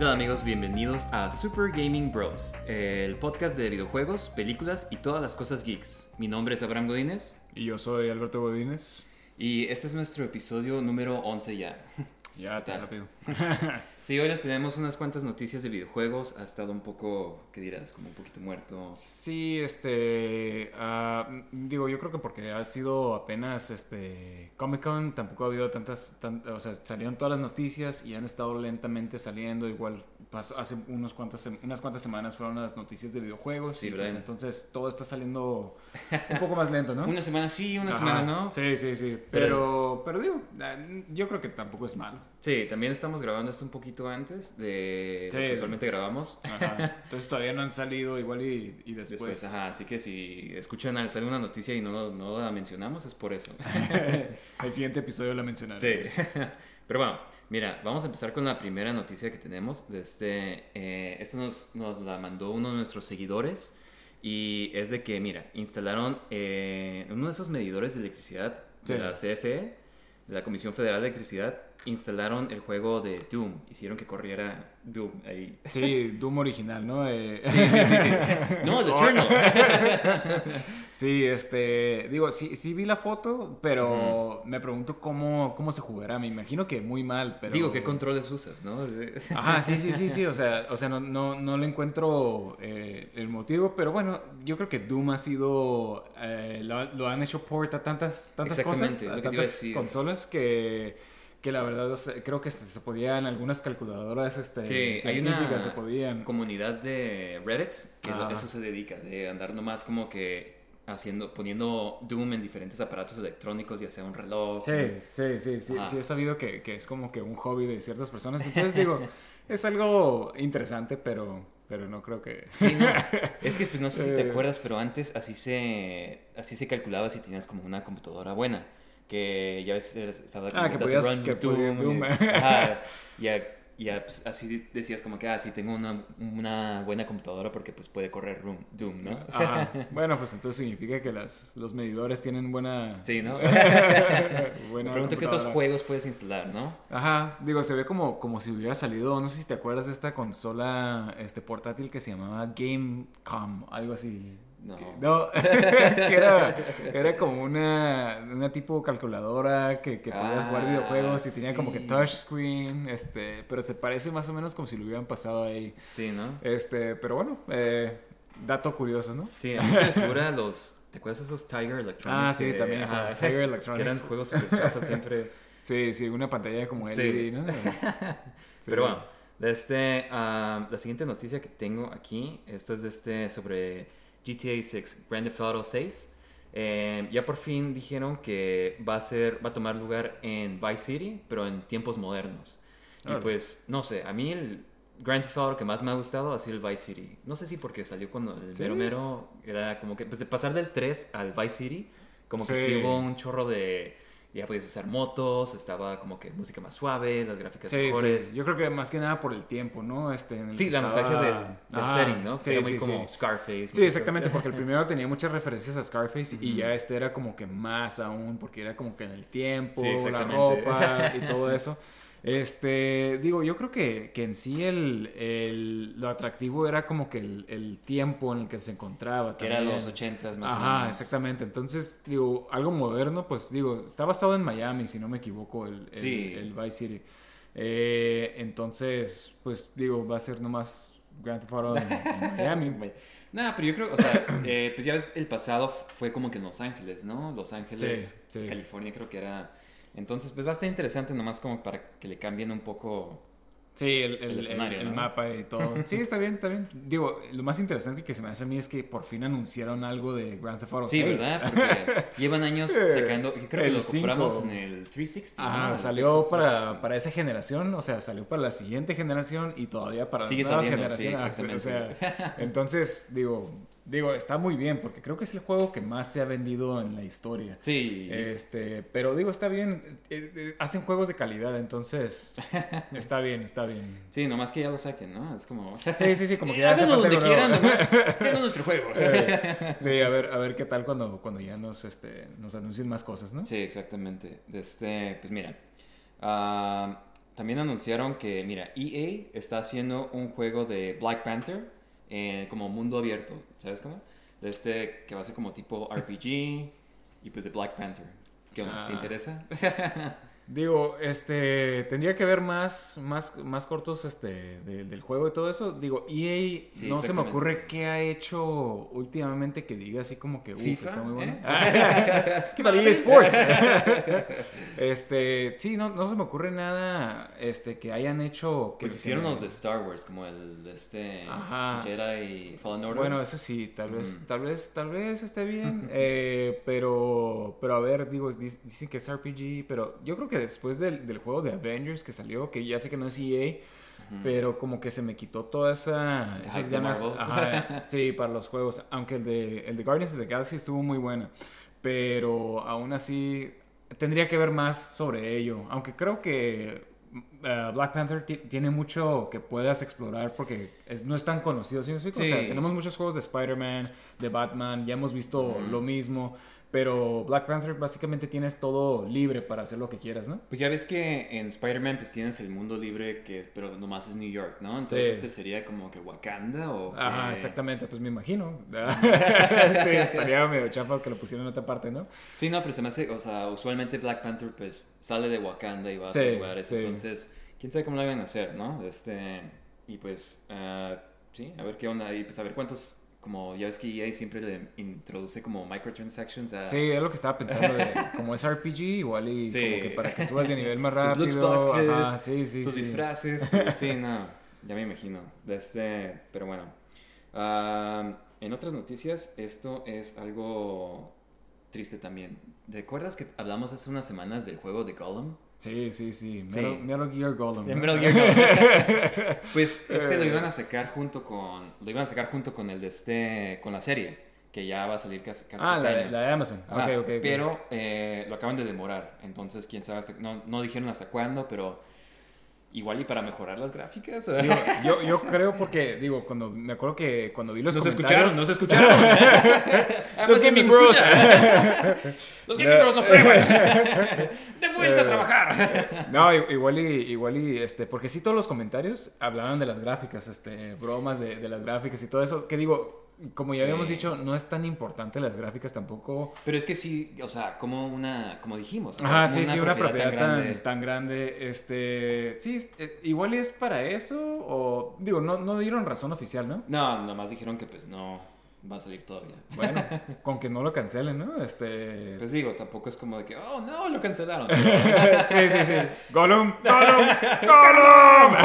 tal amigos? Bienvenidos a Super Gaming Bros, el podcast de videojuegos, películas y todas las cosas geeks. Mi nombre es Abraham Godínez. Y yo soy Alberto Godínez. Y este es nuestro episodio número 11 ya. Ya, te rápido. Sí, hoy les tenemos unas cuantas noticias de videojuegos. Ha estado un poco, ¿qué dirás? Como un poquito muerto. Sí, este. ah, digo, yo creo que porque ha sido apenas este. Comic Con, tampoco ha habido tantas. tan- o sea, salieron todas las noticias y han estado lentamente saliendo. Igual pasó, hace unos cuantas, unas cuantas semanas fueron las noticias de videojuegos. Sí, y pues, entonces todo está saliendo un poco más lento, ¿no? Una semana sí, una Ajá. semana no. Sí, sí, sí. Pero- Pero, pero digo, ah, yo creo que tampoco es malo. Sí, también estamos grabando esto un poquito antes de lo Sí. que usualmente grabamos. Ajá. Entonces todavía no han salido igual y, y después. Después, ajá, así que si escuchan al salir una noticia y no, no la mencionamos es por eso. El siguiente episodio lo mencionaremos. Sí. Pero bueno, mira, vamos a empezar con la primera noticia que tenemos. Este, eh, esta nos, nos la mandó uno de nuestros seguidores. Y es de que, mira, instalaron eh, uno de esos medidores de electricidad de la CFE, de la Comisión Federal de Electricidad, instalaron el juego de Doom. Hicieron que corriera Doom ahí. Sí, Doom original, ¿no? Eh, No, el Eternal. sí, este, digo, sí, sí vi la foto, pero me pregunto cómo, cómo se jugará. Me imagino que muy mal, pero... Digo, ¿qué controles usas, no? Ajá, sí, sí, sí, sí, o sea, o sea no, no, no le encuentro eh, el motivo, pero bueno, yo creo que Doom ha sido, eh, lo, lo han hecho port a tantas, tantas cosas, a tantas consolas que, que la verdad o sea, creo que se, podían, algunas calculadoras este, Sí, hay una se podían. comunidad de Reddit que Ajá. eso se dedica, de andar nomás como que haciendo, poniendo Doom en diferentes aparatos electrónicos, ya sea un reloj. Sí, sí, sí, sí he sabido que, que es como que un hobby de ciertas personas, entonces digo, es algo interesante, pero, pero no creo que... Sí, no. Es que pues no sé si te Eh. acuerdas, pero antes así se así se calculaba si tenías como una computadora buena, que ya ves estaba Ah, que podías- run que y- ajá, ya pues, así decías como que ah, sí tengo una, una buena computadora porque pues puede correr Room- Doom, ¿no? Ajá. Bueno, pues entonces significa que las, los medidores tienen buena... Sí, ¿no? buena Me pregunto qué otros juegos puedes instalar, ¿no? Ajá, digo, se ve como, como si hubiera salido, no sé si te acuerdas de esta consola este portátil que se llamaba Gamecom, algo así. No. No, que era, era como una, una tipo calculadora que, que podías jugar Ah, videojuegos y tenía como que touchscreen, este, pero se parece más o menos como si lo hubieran pasado ahí. Sí, ¿no? Este, pero bueno, eh, dato curioso, ¿no? Sí, a mí se me figura los... ¿Te acuerdas de esos Tiger Electronics? Ah, sí, que- también, ajá, los Tiger Que Electronics. eran juegos super chafas siempre. Sí, sí, una pantalla como LED, Sí. ¿no? Sí. Pero bueno, este, ah, la siguiente noticia que tengo aquí, esto es de este sobre GTA 6, Grand Theft Auto 6. Eh, ya por fin dijeron que va a ser, va a tomar lugar en Vice City, pero en tiempos modernos. Y pues, no sé, a mí el Grand Theft Auto que más me ha gustado ha sido el Vice City. No sé si porque salió cuando el Sí. mero mero era como que, pues de pasar del 3 al Vice City, como que sí hubo un chorro de, ya podías usar motos, estaba como que música más suave, las gráficas Sí, mejores. sí, yo creo que más que nada por el tiempo, ¿no? Este, en el Sí, la estaba- nostalgia del, del setting, ¿no? Que Sí, era muy como. Scarface. Sí, exactamente, porque el primero tenía muchas referencias a Scarface y ya este era como que más aún, porque era como que en el tiempo, la ropa y todo eso. Este, digo, yo creo que, que en sí el, el- lo atractivo era como que el, el tiempo en el que se encontraba. Que era también. los 80s más o Ajá, menos. exactamente. Entonces, digo, algo moderno, pues digo, está basado en Miami, si no me equivoco, el, el, Sí. el Vice City. Eh, entonces, pues digo, va a ser nomás Grand Theft Auto en, en Miami. Nada, pero yo creo, o sea, eh, pues ya ves, el pasado fue como que en Los Ángeles, ¿no? Los Ángeles, Sí, sí. California creo que era... Entonces, pues va a estar interesante nomás como para que le cambien un poco... Sí, el, el- El escenario, el- mapa y todo. Sí, está bien, está bien. Digo, lo más interesante que se me hace a mí es que por fin anunciaron algo de Grand Theft Auto Sí, 6. ¿verdad? Porque llevan años sacando... Yo creo que lo compramos en el 360. Ajá, ¿no? Salió para, 360. para esa generación, o sea, salió para la siguiente generación y todavía para las nuevas saliendo, sí, o exactamente. sea, entonces, digo, digo, está muy bien porque creo que es el juego que más se ha vendido en la historia. Sí. Este, pero digo, está bien, eh, eh, hacen juegos de calidad, entonces está bien, está bien. Sí, nomás que ya lo saquen, ¿no? Es como... Sí, sí, sí, como que ya falta donde quieran, nomás. Nuestro juego. Eh, sí, a ver, a ver qué tal cuando, cuando ya nos, este, nos anuncien más cosas, ¿no? Sí, exactamente. Este, pues mira, ah, también anunciaron que, mira, EA está haciendo un juego de Black Panther eh, como mundo abierto, ¿sabes cómo? De este que va a ser como tipo RPG y pues de Black Panther. ¿Qué onda? ¿Te Ah. interesa? Digo, este, tendría que ver más, más, más cortos este, de- del juego y todo eso. Digo, EA Sí, no se me ocurre qué ha hecho últimamente que diga así como que, uff, está muy bueno. ¿eh? ¿Qué tal EA Sports? este, sí, no, no se me ocurre nada este, que hayan hecho. Que Pues hicieron los de Star Wars, como el de este Ajá. Jedi Fallen Order. Bueno, eso sí, tal vez, Mm. tal vez, tal vez esté bien, eh, pero, pero a ver, digo, dic- dicen que es RPG, pero yo creo que después del, del juego de Avengers que salió, que ya sé que no es EA, pero como que se me quitó toda esa, El esas ganas, ajá, sí, para los juegos, aunque el de, el de Guardians of the Galaxy estuvo muy bueno, pero aún así tendría que ver más sobre ello, aunque creo que uh, Black Panther ti- tiene mucho que puedas explorar porque es- no es tan conocido, ¿sí me explico? O sea, Sí. tenemos muchos juegos de Spider-Man, de Batman, ya hemos visto lo mismo, pero Black Panther básicamente tienes todo libre para hacer lo que quieras, ¿no? Pues ya ves que en Spider-Man pues tienes el mundo libre, que, pero nomás es New York, ¿no? Entonces Sí. este sería como que Wakanda o... Ajá, que- exactamente, pues me imagino. sí, estaría medio chafa que lo pusieran en otra parte, ¿no? Sí, no, pero se me hace, o sea, usualmente Black Panther pues sale de Wakanda y va a Sí, otros lugares, sí. entonces, quién sabe cómo lo van a hacer, ¿no? Este, y pues, ah, sí, a ver qué onda, y pues a ver cuántos, como ya ves que EA siempre le introduce como microtransactions a... Sí, es lo que estaba pensando. de- como es RPG, igual y Sí. como que para que subas de nivel más Tus rápido. boxes, ajá, sí, sí, tus disfraces, tu- sí, no, ya me imagino. De este, pero bueno. Ah, en otras noticias, esto es algo triste también. ¿Te acuerdas que hablamos hace unas semanas del juego de Gollum? Sí, sí, sí. Sí. Metal, Metal Gear Golem. Metal Gear Gollum. Pues este lo Eh. iban a sacar junto con, lo iban a sacar junto con el de este, con la serie, que ya va a salir casi, casi Ah, este la, de Amazon. Ajá, ok, ok. ok. Pero eh, lo acaban de demorar, entonces quién sabe, hasta- no, no dijeron hasta cuándo, pero igual y para mejorar las gráficas. Digo, yo, yo creo porque, digo, cuando me acuerdo que cuando vi los Nos comentarios... escucharon, nos escucharon. Los Amazon Gaming nos Bros. escucha. Los Gaming Bros no prueban. De vuelta a Eh. trabajar. No, i- igual y, igual y, este, porque sí todos los comentarios hablaban de las gráficas, este, bromas de, de las gráficas y todo eso, que digo, como ya Sí. habíamos dicho, no es tan importante las gráficas tampoco. Pero es que sí, o sea, como una, como dijimos. o sea, Ajá, como sí, sí, una propiedad tan, grande. tan grande, este, sí, eh, igual es para eso, o, digo, no, no dieron razón oficial, ¿no? No, nomás dijeron que pues no va a salir todavía. Bueno, con que no lo cancelen, ¿no? Este... Pues digo, tampoco es como de que, oh no, lo cancelaron. sí, sí, sí. Gollum, Gollum, Gollum.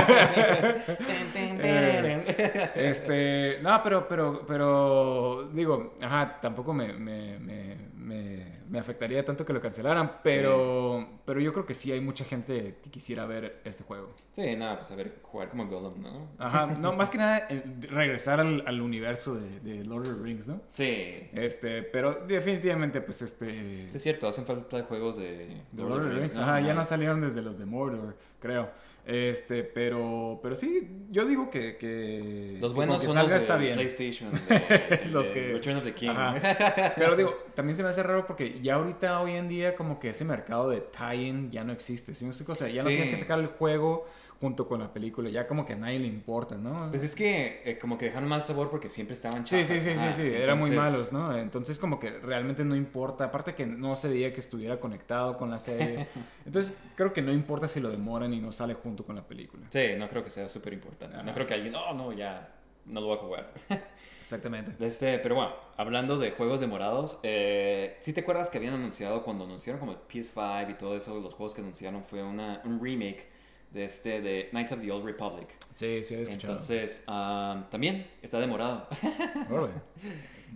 Eh, este, no, pero, pero, pero, digo, ajá, tampoco me, me, me, me, me afectaría tanto que lo cancelaran, pero, pero yo creo que sí hay mucha gente que quisiera ver este juego. Sí, nada, pues a ver, jugar como Gollum, ¿no? Ajá, no, más que nada eh, regresar al, al universo de, de Lord of the Rings, ¿no? Sí. Este, pero definitivamente, pues, este... Sí, es cierto, hacen falta juegos de, de Lord of the Rings, Ajá, ya no salieron desde los de Mordor, creo. Este, pero, pero sí, yo digo que, que Los buenos que son salga los está de bien. PlayStation, de- Los de que- Return of the King. Ajá. Pero digo, también se me hace raro porque ya ahorita, hoy en día, como que ese mercado de tie-in ya no existe. ¿Sí me explico? O sea, ya no Sí. tienes que sacar el juego junto con la película. Ya como que a nadie le importa, ¿no? Pues es que eh, como que dejaron mal sabor porque siempre estaban Sí, chafas. sí, sí, sí, ajá. sí, eran muy Entonces, malos, ¿no? Entonces como que realmente no importa, aparte que no se veía que estuviera conectado con la serie. Entonces creo que no importa si lo demoran y no sale junto con la película. Sí, no creo que sea súper importante. No creo que alguien, oh, no, ya, no lo voy a jugar. Exactamente. Este, pero bueno, hablando de juegos demorados, eh, ¿sí te acuerdas que habían anunciado cuando anunciaron como el PS5 y todo eso, los juegos que anunciaron fue una, un remake de este, de Knights of the Old Republic? Sí, sí, he escuchado. Entonces, ah, también está demorado. Órale.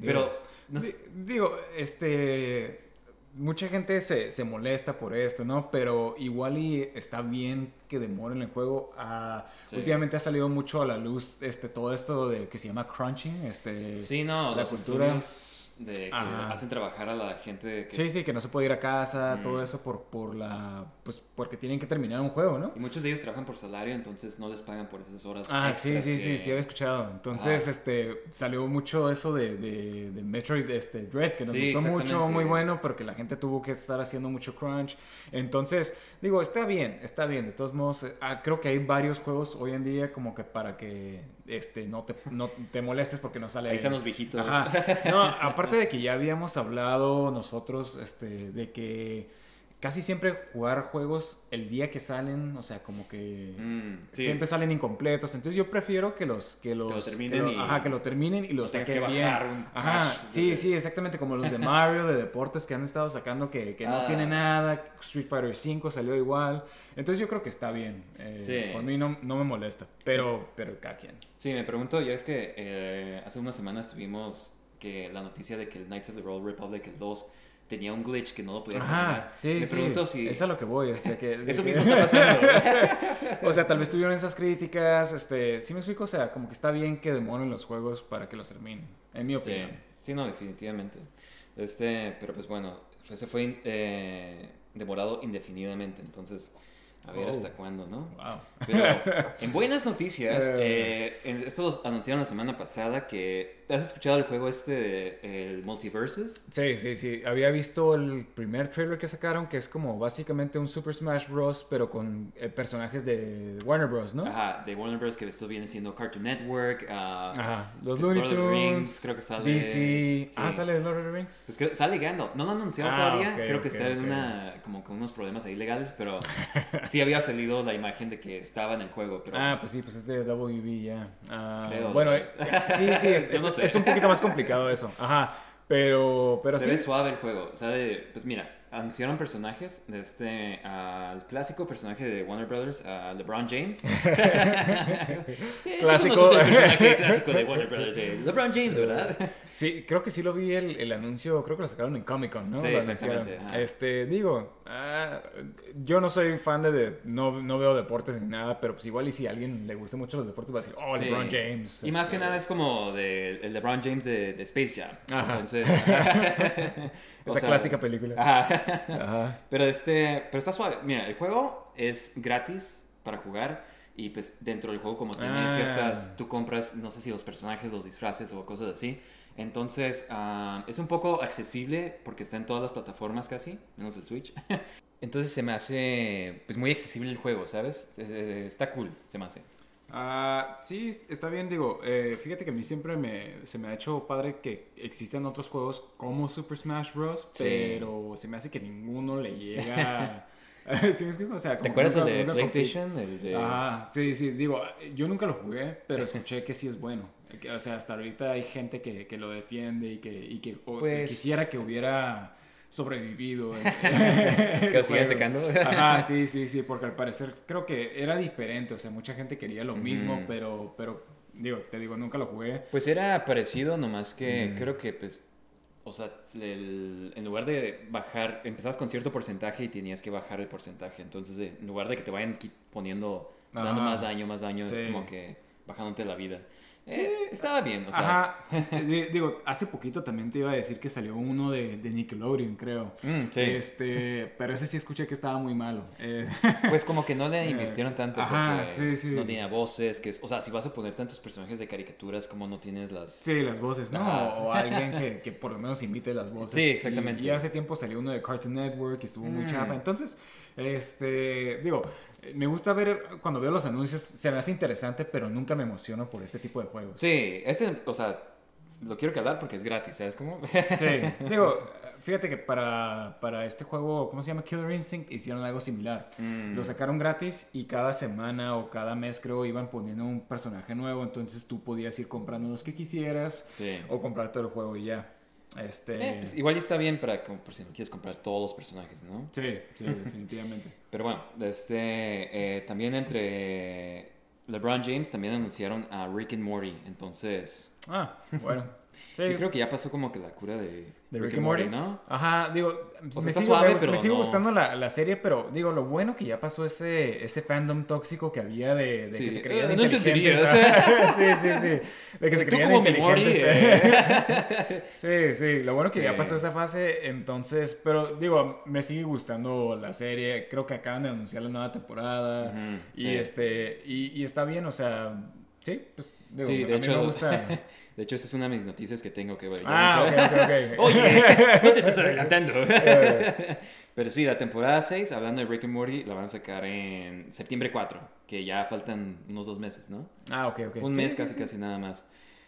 pero, Digo, no sé- digo, este. Mucha gente se, se molesta por esto, ¿no? Pero igual y está bien que demoren el juego. Sí. Últimamente ha salido mucho a la luz este, todo esto de que se llama crunching. Este, sí, no, la los cultura. estudios de que Ajá. hacen trabajar a la gente que... Sí, sí, que no se puede ir a casa, Mm. todo eso por, por la... Pues porque tienen que terminar un juego, ¿no? Y muchos de ellos trabajan por salario, entonces no les pagan por esas horas. Ah, sí, sí, que- sí, sí, había escuchado. Entonces, este, salió mucho eso de, de, de Metroid, este, Dread, que nos Sí, gustó mucho, muy bueno, pero que la gente tuvo que estar haciendo mucho crunch. Entonces, digo, está bien, está bien. De todos modos, ah, creo que hay varios juegos hoy en día como que para que, este, no te, no te molestes porque no sale Ahí están los viejitos. Ajá. No, aparte de que ya habíamos hablado nosotros este, de que casi siempre jugar juegos el día que salen, o sea, como que Mm, sí. siempre salen incompletos. Entonces yo prefiero que los que los lo terminen lo- y- ajá, que lo terminen y lo no tengas saquen que bien. un Ajá, sí, sí, exactamente como los de Mario de deportes que han estado sacando que, que no Ah. tiene nada. Street Fighter 5 salió igual. Entonces yo creo que está bien. Eh, Sí. Por mí no, no me molesta, pero pero cada quien. Sí, me pregunto, ya es que eh, hace unas semanas tuvimos que la noticia de que el Knights of the Old Republic, el 2, tenía un glitch que no lo podías Ajá, terminar. sí, me sí. pregunto si... Es a lo que voy. Este, que, de Eso que- mismo está pasando. o sea, tal vez tuvieron esas críticas. Este, ¿Sí me explico? O sea, como que está bien que demoren los juegos para que los terminen. En mi Sí, opinión. sí, no, definitivamente. Este, pero pues bueno, ese fue eh, demorado indefinidamente, entonces a ver Oh. hasta cuándo, ¿no? Wow. Pero en buenas noticias, Eh. eh, en- esto lo anunciaron la semana pasada que... ¿Has escuchado el juego este, de, el Multiverses? Sí, sí, sí. Había visto el primer trailer que sacaron, que es como básicamente un Super Smash Bros. pero con eh, personajes de Warner Bros., ¿no? Ajá, de Warner Bros. que esto viene siendo Cartoon Network. ah, Ajá. Los Looney Lord of the Tunes, Rings, creo que sale- DC. sí. Ah, sale Lord of the Rings. Pues que sale Gandalf. No lo han anunciado Ah, todavía. Creo que está en una. como con unos problemas ahí legales, pero sí había salido la imagen de que estaba en el juego. Pero Ah, pues sí, pues es de WB ya. Ah, Creo. Bueno, eh, sí, sí, es, Yo no es- sé. es un poquito más complicado eso. Ajá. Pero, pero se sí. ve suave el juego. Sabe, pues mira, anunciaron personajes de este. al clásico personaje de Warner Brothers, a LeBron James. Sí, Clásico. el personaje clásico de Warner Brothers, de LeBron James, ¿verdad? Sí, creo que sí lo vi el, el anuncio, creo que lo sacaron en Comic Con, ¿no? Sí, exactamente, ajá. Este, digo, ah, yo no soy fan de, de- no, no veo deportes ni nada, pero pues igual y si a alguien le gusta mucho los deportes va a decir, oh, Sí. LeBron James. Y más este, que nada es como de, el LeBron James de, de Space Jam. Ajá. Entonces. o Esa sea, clásica película. Ajá. Ajá. Pero este, pero está suave. Mira, el juego es gratis para jugar y pues dentro del juego como tiene Ah. ciertas, tú compras, no sé si los personajes, los disfraces o cosas así. Entonces ah, es un poco accesible porque está en todas las plataformas casi, menos el Switch. Entonces se me hace pues muy accesible el juego, ¿sabes? Está cool, se me hace. Ah, sí, está bien, digo, eh, fíjate que a mí siempre me, se me ha hecho padre que existen otros juegos como Super Smash Bros., Sí. pero se me hace que ninguno le llega... ¿Sí? O sea, ¿Te acuerdas nunca- el de PlayStation? El de... Ajá, sí, sí, digo, yo nunca lo jugué, pero escuché que sí es bueno. O sea, hasta ahorita hay gente que, que lo defiende y que, y que o- Pues- quisiera que hubiera sobrevivido. el- Que lo sigan sacando. Ajá, sí, sí, sí, porque al parecer creo que era diferente, o sea, mucha gente quería lo mismo, pero, pero, digo, te digo, nunca lo jugué. Pues era parecido, nomás que Mm. creo que, pues, o sea, el- en lugar de bajar, empezabas con cierto porcentaje y tenías que bajar el porcentaje. Entonces, en lugar de que te vayan poniendo, dando Ah, más daño, más daño, es como que bajándote la vida. Eh, estaba bien, o sea. Ajá, Di- digo, hace poquito también te iba a decir que salió uno de, de Nickelodeon, creo. mm, sí. Este, pero ese sí escuché que estaba muy malo. Eh, Pues como que no le invirtieron tanto Ajá, porque sí, sí. no tenía voces, que es, o sea, si vas a poner tantos personajes de caricaturas como no tienes las... Sí, las voces, ¿no? Ajá. O alguien que, que por lo menos imite las voces. Sí, exactamente. Y, y hace tiempo salió uno de Cartoon Network y estuvo muy Mm. chafa. Entonces, este, digo, me gusta ver cuando veo los anuncios, se me hace interesante, pero nunca me emociono por este tipo de juegos. Sí, este, o sea, lo quiero quedar porque es gratis, ¿sabes cómo? Sí, digo, fíjate que para, para este juego, ¿cómo se llama? Killer Instinct, hicieron algo similar. Mm. Lo sacaron gratis y cada semana o cada mes creo iban poniendo un personaje nuevo, entonces tú podías ir comprando los que quisieras Sí. o comprar todo el juego y ya. Este... Eh, pues, igual está bien para como por si no quieres comprar todos los personajes, ¿no? Sí, sí, definitivamente. Pero bueno, este, eh, también entre LeBron James también anunciaron a Rick and Morty, entonces Ah, bueno. Sí. Yo creo que ya pasó como que la cura de, de Rick, and Morty, ¿no? Ajá, digo, me, sigo, suave, me, sigo gustando la, la, serie, pero digo, lo bueno que ya pasó ese, ese fandom tóxico que había de, de que se creían no inteligentes. sí, sí, sí. De que se creían inteligentes. Eh. sí, sí, lo bueno que ya pasó esa fase, entonces, pero digo, me sigue gustando la serie, creo que acaban de anunciar la nueva temporada y este y, y, está bien, o sea, sí, pues digo, sí, de a hecho, mí me gusta De hecho, esa es una de mis noticias que tengo que ver. Ah. Oye, no te estás adelantando. Pero sí, la temporada 6, hablando de Rick and Morty, la van a sacar en septiembre 4, que ya faltan unos dos meses, ¿no? Ah, ok, ok. Un mes casi, casi nada más.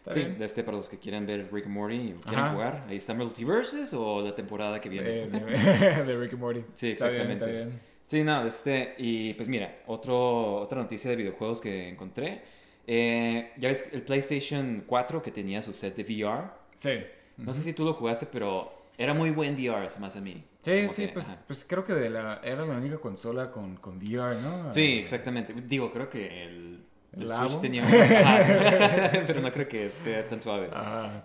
Sí, de este para los que quieran ver Rick and Morty o quieren jugar. Ahí está Multiverses o la temporada que viene. De, Rick and Morty. Sí, exactamente. Está bien, está bien. Sí, no, de este. Y pues mira, otro, otra noticia de videojuegos que encontré eh, ya ves el PlayStation 4 que tenía su set de VR. Sí. No sé si tú lo jugaste, pero era muy buen VR, más a mí. Sí, sí, pues, pues, creo que de la, era la única consola con, con VR, ¿no? Sí, exactamente. Digo, creo que el, el, Switch tenía un... pero no creo que esté tan suave.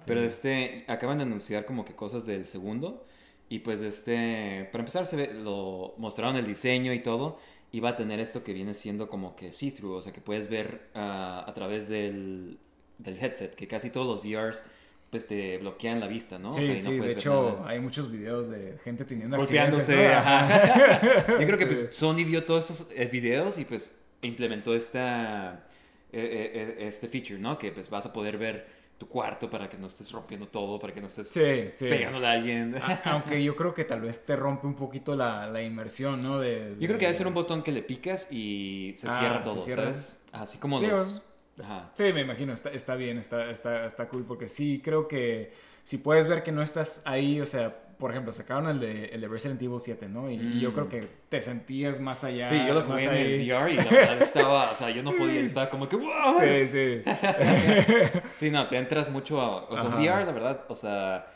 Pero este, acaban de anunciar como que cosas del segundo. Y pues este, para empezar, se ve, lo mostraron el diseño y todo va a tener esto que viene siendo como que see-through, o sea, que puedes ver ah, a través del, del, headset, que casi todos los VRs pues te bloquean la vista, ¿no? Sí, o sea, sí, de hecho hay muchos videos de gente teniendo Golpeándose, ajá. Yo creo que pues Sony vio todos esos eh, videos y pues implementó esta, eh, eh, este feature, ¿no? Que pues vas a poder ver tu cuarto para que no estés rompiendo todo, para que no estés pegándole a alguien. aunque yo creo que tal vez te rompe un poquito la, la inmersión, ¿no? De, Yo creo que debe ser un botón que le picas y se ah, cierra todo, ¿sabes? Así como los... Ajá. Sí, me imagino, está, está bien, está, está, está cool, porque sí creo que si puedes ver que no estás ahí, o sea, por ejemplo, sacaron el de, el de Resident Evil 7, ¿no? Y, yo creo mm. que te sentías más allá. Sí, yo lo jugué en el VR y la verdad estaba, o sea, yo no podía, estaba como que, ¡wow! Sí, sí. sí, no, te entras mucho a, o sea, VR, la verdad, o sea,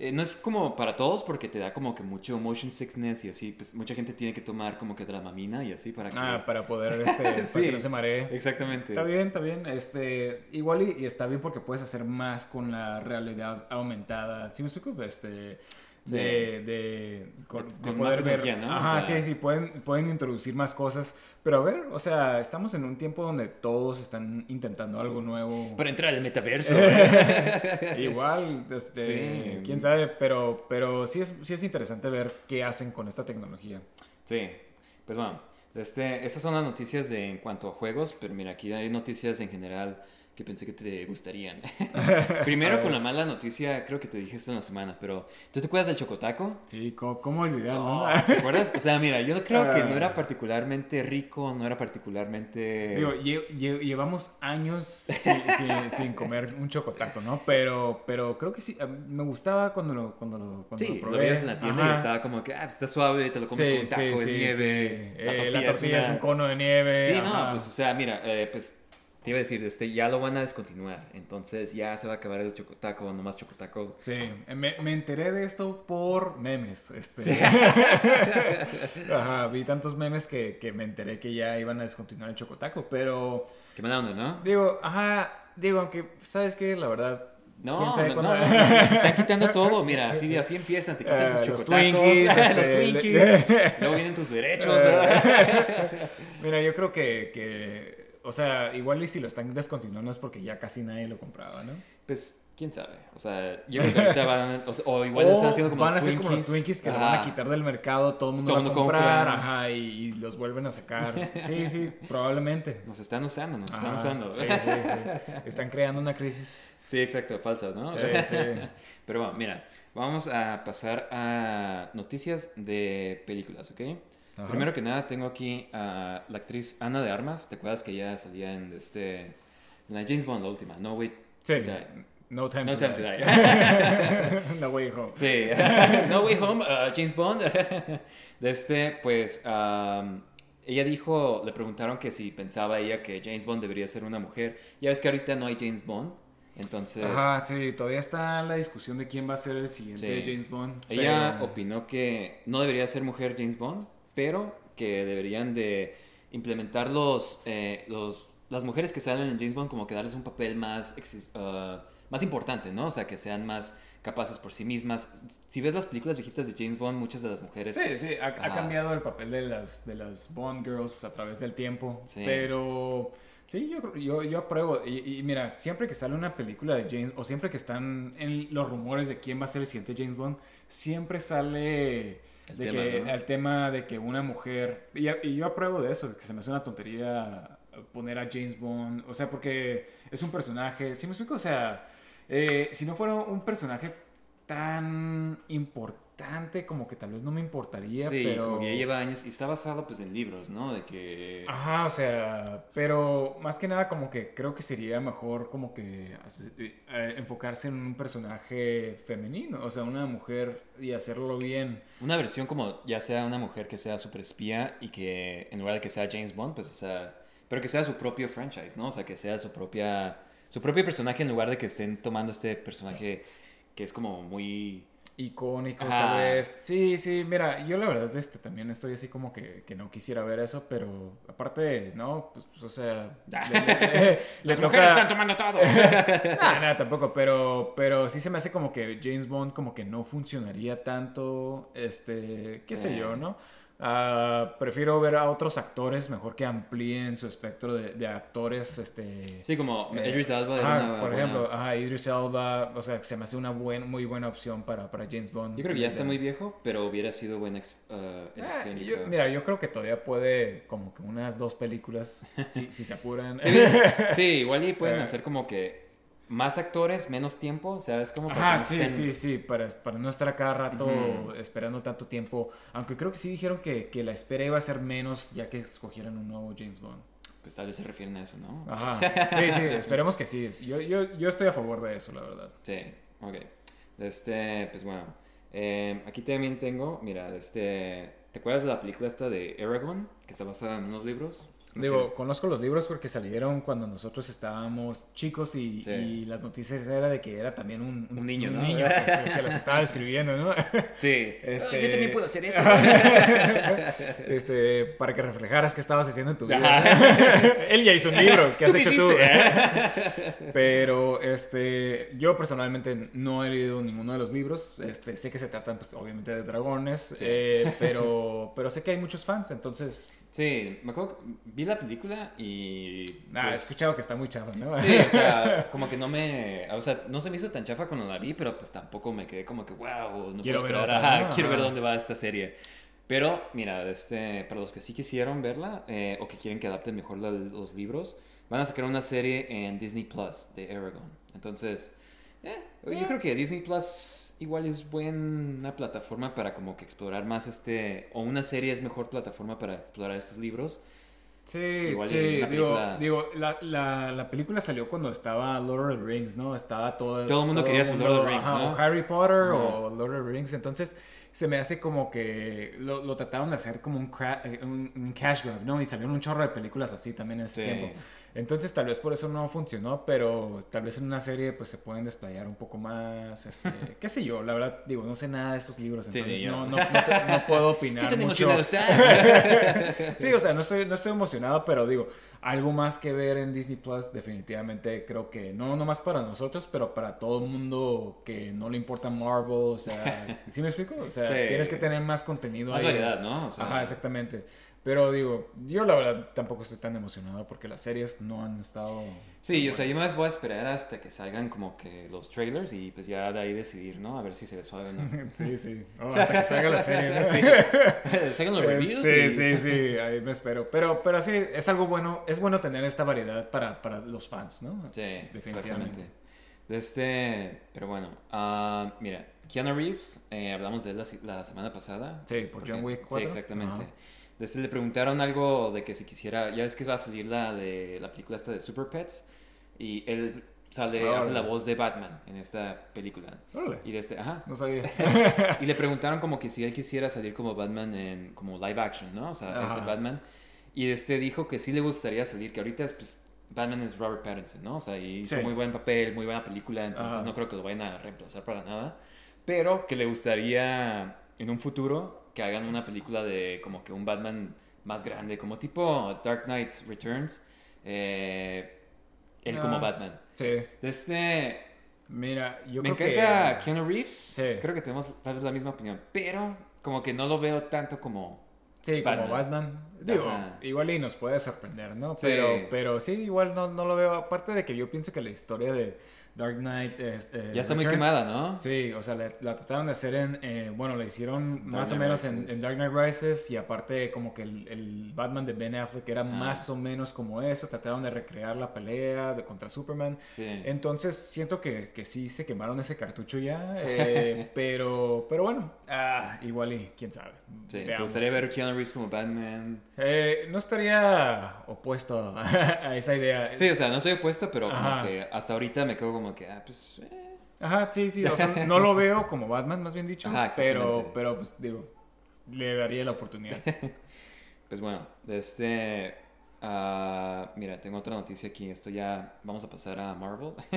eh, no es como para todos porque te da como que mucho motion sickness y así, pues mucha gente tiene que tomar como que dramamina y así para que... Ah, para poder, este, sí, para que no se maree. Exactamente. Está bien, está bien, este, igual y, y, está bien porque puedes hacer más con la realidad aumentada, ¿sí me explico? Este de, de, con, poder ver. ¿no? Ajá, sí, sí, pueden, pueden introducir más cosas. Pero a ver, o sea, estamos en un tiempo donde todos están intentando algo nuevo. Para entrar al metaverso. Igual, este, quién sabe, pero, pero sí, es, sí es interesante ver qué hacen con esta tecnología. Sí, pues bueno, este, estas son las noticias de, en cuanto a juegos, pero mira, aquí hay noticias en general que pensé que te gustarían. Primero con la mala noticia, creo que te dije esto en la semana, pero ¿tú te acuerdas del chocotaco? Sí, ¿cómo, cómo olvidarlo? ¿Te acuerdas? O sea, mira, yo creo que no era particularmente rico, no era particularmente... Digo, llevamos años sin, comer un chocotaco, ¿no? Pero, pero creo que sí, me gustaba cuando lo, cuando lo, cuando sí, lo probé. lo veías en la tienda y estaba como que, ah, pues está suave, te lo comes con taco, es nieve. La tortilla, eh, la tortilla es, un cono de nieve. Sí, no, pues o sea, mira, eh, pues te iba a decir, este, ya lo van a descontinuar. Entonces ya se va a acabar el chocotaco, nomás chocotaco. Sí, me, me enteré de esto por memes. Este. Ajá, vi tantos memes que, que, me enteré que ya iban a descontinuar el chocotaco, pero... Qué mala onda, ¿no? Digo, ajá, digo, aunque, ¿sabes qué? La verdad, no, no, no, se están quitando todo. Mira, así, así empiezan, te quitan tus uh, los Twinkies, este, los Twinkies luego vienen tus derechos. Mira, yo creo que, que o sea, igual y si lo están descontinuando es porque ya casi nadie lo compraba, ¿no? Pues, quién sabe. O sea, yo creo que ahorita van. O, igual están haciendo como van a ser como los Twinkies que lo van a quitar del mercado, todo el mundo va a comprar, ajá, y, los vuelven a sacar. Sí, sí, probablemente. Nos están usando, nos están usando. Sí, sí, sí. Están creando una crisis. Sí, exacto, falsa, ¿no? Sí, sí. Pero bueno, mira, vamos a pasar a noticias de películas, ¿ok? Primero que nada, tengo aquí a la actriz Ana de Armas. ¿Te acuerdas que ella salía en este. En la James Bond, la última? No Way to Die. No Time, no to, time to Die. no Way Home. Sí. no Way Home, uh, James Bond. de este, pues. ella dijo, le preguntaron que si pensaba ella que James Bond debería ser una mujer. Ya ves que ahorita no hay James Bond. Entonces. Ajá, sí, todavía está la discusión de quién va a ser el siguiente James Bond. Ella opinó que no debería ser mujer James Bond, pero que deberían de implementar los, eh, los, las mujeres que salen en James Bond como que darles un papel más, uh, más importante, ¿no? O sea, que sean más capaces por sí mismas. Si ves las películas viejitas de James Bond, muchas de las mujeres... Sí, sí, ha, ha cambiado el papel de las, de las Bond Girls a través del tiempo, sí. pero... Sí, yo, yo, yo apruebo. Y, y, mira, siempre que sale una película de James, o siempre que están en los rumores de quién va a ser el siguiente James Bond, siempre sale el, de tema, que, ¿no? el tema de que una mujer. Y, y, yo apruebo de eso, de que se me hace una tontería poner a James Bond. O sea, porque es un personaje. ¿Sí me explico? O sea, eh, si no fuera un personaje tan importante como que tal vez no me importaría, sí, pero... como que ya lleva años y está basado pues en libros, ¿no? De que... Ajá, o sea, pero más que nada como que creo que sería mejor como que eh, enfocarse en un personaje femenino, o sea, una mujer y hacerlo bien. Una versión como ya sea una mujer que sea super espía y que en lugar de que sea James Bond, pues o sea, pero que sea su propio franchise, ¿no? O sea, que sea su propia... Su propio personaje en lugar de que estén tomando este personaje que es como muy icónico ah. tal vez. Sí, sí, mira, yo la verdad este también estoy así como que, que no quisiera ver eso, pero aparte, no, pues, pues o sea, le, le, las mujeres están tomando todo. nada, nada, tampoco, pero pero sí se me hace como que James Bond como que no funcionaría tanto, este, qué sé yo, ¿no? Uh, prefiero ver a otros actores mejor que amplíen su espectro de, de actores este sí como eh, Idris Elba ajá, por buena... ejemplo ajá, Idris Elba o sea se me hace una buen, muy buena opción para, para James Bond. Yo creo que ya está muy viejo pero hubiera sido buena uh, elección eh, yo, mira yo creo que todavía puede como que unas dos películas si, si se apuran. Sí, sí, igual y pueden hacer como que más actores, menos tiempo, ¿sabes? Como para Ajá, sí, sí, sí, para, para no estar cada rato uh -huh. esperando tanto tiempo. Aunque creo que sí dijeron que, que, la espera iba a ser menos ya que escogieran un nuevo James Bond. Pues tal vez se refieren a eso, ¿no? Ajá, sí, sí, esperemos que sí. Yo, yo, yo estoy a favor de eso, la verdad. Sí, ok. Este, pues bueno, eh, aquí también tengo, mira, este, ¿te acuerdas de la película esta de Aragon? Que está basada en unos libros. Digo, sí. conozco los libros porque salieron cuando nosotros estábamos chicos y, sí. y las noticias era de que era también un, un niño, un ¿no? niño que, que, las estaba escribiendo, ¿no? Sí. Este... Yo también puedo hacer eso. este, para que reflejaras qué estabas haciendo en tu vida. Él ya hizo un libro, ¿qué has hecho tú? Pero este, yo personalmente no he leído ninguno de los libros. Este, sé que se tratan, pues, obviamente, de dragones, sí. eh, pero, pero sé que hay muchos fans, entonces Sí, me acuerdo que vi la película y... Nah, pues, he escuchado que está muy chafa, ¿no? Sí, o sea, como que no me... O sea, no se me hizo tan chafa cuando la vi, pero pues tampoco me quedé como que, wow, no quiero puedo esperar. Ver otra, Ajá, ¿no? quiero ver dónde va esta serie. Pero, mira, este, para los que sí quisieron verla eh, o que quieren que adapten mejor la, los libros, van a sacar una serie en Disney Plus de Aragon. Entonces, eh, yo creo que Disney Plus igual es buena plataforma para como que explorar más este, o una serie es mejor plataforma para explorar estos libros. Sí, igual sí, digo, digo la, la, la, película salió cuando estaba Lord of the Rings, ¿no? Estaba todo... Todo el mundo quería su Lord of the Rings, ajá, ¿no? O Harry Potter uh -huh. o Lord of the Rings, entonces se me hace como que lo, lo trataron de hacer como un, un, un, cash grab, ¿no? Y salieron un chorro de películas así también en ese sí. tiempo. Entonces tal vez por eso no funcionó, pero tal vez en una serie pues se pueden desplayar un poco más, este, qué sé yo, la verdad digo, no sé nada de estos libros, entonces sí, no, no, no, te, no, puedo opinar ¿Qué tan mucho. emocionado estás? sí, o sea, no estoy, no estoy emocionado, pero digo, algo más que ver en Disney Plus definitivamente creo que no nomás para nosotros, pero para todo el mundo que no le importa Marvel, o sea, ¿sí me explico? O sea, sí. tienes que tener más contenido más ahí. variedad, ¿no? O sea, Ajá, exactamente. Pero digo, yo la verdad tampoco estoy tan emocionado porque las series no han estado. Sí, o sea, yo más voy a esperar hasta que salgan como que los trailers y pues ya de ahí decidir, ¿no? A ver si se ve suave o no. sí, sí. Oh, hasta que salga la serie, ¿no? Sí. salgan los reviews. Sí, y... sí, sí, ahí me espero. Pero, pero sí, es algo bueno, es bueno tener esta variedad para, para los fans, ¿no? Sí, definitivamente. De este, pero bueno, uh, mira, Keanu Reeves, eh, hablamos de él la, la, semana pasada. Sí, por porque, John Wick 4. Sí, exactamente. Uh -huh. Desde le preguntaron algo de que si quisiera, ya ves que va a salir la de la película esta de Super Pets y él sale, oh, hace la voz de Batman en esta película. Órale. Y desde, ajá. No sabía. y le preguntaron como que si él quisiera salir como Batman en como live action, ¿no? O sea, ese Batman. Y este dijo que sí le gustaría salir, que ahorita es pues Batman es Robert Pattinson, ¿no? O sea, hizo sí. muy buen papel, muy buena película, entonces ajá. no creo que lo vayan a reemplazar para nada. Pero que le gustaría en un futuro que hagan una película de como que un Batman más grande, como tipo Dark Knight Returns. Eh, él como Batman. Sí. Este, Mira, yo Me creo encanta que... Keanu Reeves. Sí. Creo que tenemos tal vez la misma opinión. Pero como que no lo veo tanto como... Sí, como Batman. Batman. Digo, Ajá. igual y nos puede sorprender, ¿no? Sí. Pero, pero sí, igual no, no lo veo. Aparte de que yo pienso que la historia de Dark Knight... es, eh, Ya está muy quemada, ¿no? Sí, o sea, la, la trataron de hacer en, eh, bueno, la hicieron más o menos en, Dark Knight Rises y aparte como que el, el Batman de Ben Affleck era más o menos como eso, trataron de recrear la pelea de contra Superman. Sí. Entonces siento que, que sí se quemaron ese cartucho ya, eh, pero, pero bueno, ah, igual y quién sabe. Sí, ¿Te gustaría ver Keanu Reeves como Batman? Eh, no estaría opuesto a, a esa idea. Sí, o sea, no estoy opuesto, pero Ajá. como que hasta ahorita me quedo como que, ah, pues... eh. Ajá, sí, sí, o sea, no lo veo como Batman, más bien dicho, Ajá, pero, pero pues digo, le daría la oportunidad. Pues bueno, este... ah, mira, tengo otra noticia aquí. Esto ya... Vamos a pasar a Marvel.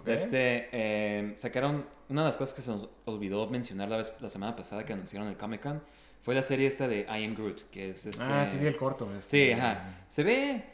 ¿ok? Este, eh, sacaron una de las cosas que se nos olvidó mencionar la, vez, la semana pasada que anunciaron el Comic Con fue la serie esta de I Am Groot, que es este... Ah, sí vi el corto. Sí, este, ajá. Se ve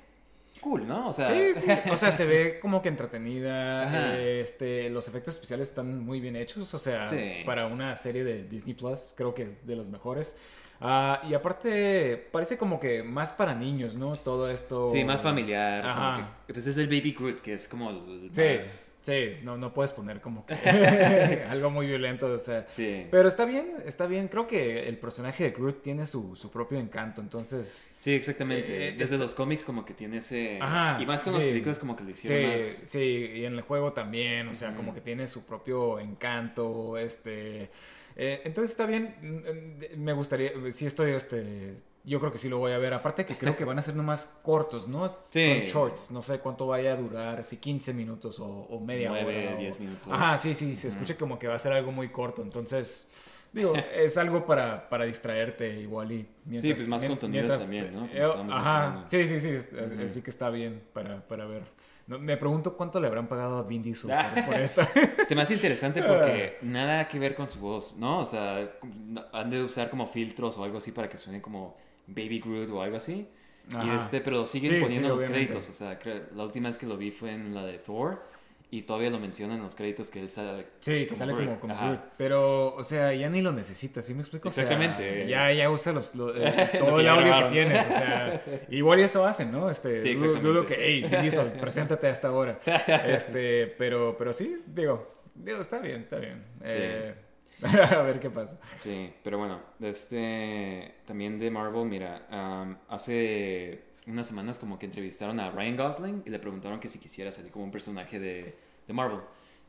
cool, ¿no? O sea, Sí, sí, o sea, se ve como que entretenida, este, los efectos especiales están muy bien hechos, o sea, Sí. para una serie de Disney Plus, creo que es de los mejores. Ah, y aparte, parece como que más para niños, ¿no? Todo esto... sí, más familiar. como Ajá. que- pues es el Baby Groot, que es como el Sí, más- sí, no, no puedes poner como que algo muy violento, o sea... Sí. Pero está bien, está bien. Creo que el personaje de Groot tiene su, su propio encanto, entonces... Sí, exactamente. Eh, Desde los cómics como que tiene ese... Ajá, y más con sí. las películas como que lo hicieron Sí, más... sí, y en el juego también, o sea, como que tiene su propio encanto, este... eh, entonces está bien, mm, mm, me gustaría, sí estoy, este... Yo creo que sí lo voy a ver, aparte que creo que van a ser nomás cortos, ¿no? Sí. Son shorts, no sé cuánto vaya a durar, si 15 minutos o, o media hora. o- 10 minutos. Ajá, sí, sí, se escucha como que va a ser algo muy corto, entonces... Digo, es algo para, para distraerte igual y mientras... Sí, pues más contenido también, ¿no? Como eh, estábamos ajá, sí, sí, sí, así que está bien para, para ver. No, me pregunto cuánto le habrán pagado a Vin Diesel Ah. por, por esta. Se me hace interesante Ah. porque nada que ver con su voz, ¿no? O sea, han de usar como filtros o algo así para que suene como Baby Groot o algo así. Y Ajá. este, pero siguen Sí, poniendo sí, los obviamente. créditos. O sea, la última vez que lo vi fue en la de Thor y todavía lo mencionan en los créditos que él sale. Sí, que sale como, Groot. como. Groot. Pero, o sea, ya ni lo necesitas, ¿sí me explico? O sea, Exactamente. ya, ya usa los, lo- eh, todo el audio grabaron. que tienes. O sea, igual y eso hacen, ¿no? Este, Sí, dudo- dudo exactamente. que, hey, Diesel, preséntate a esta hora. Este, pero, pero sí, digo, digo, está bien, está bien. Eh, a ver qué pasa. Sí, pero bueno, este también de Marvel, mira, hace unas semanas como que entrevistaron a Ryan Gosling y le preguntaron que si quisiera salir como un personaje de, de Marvel.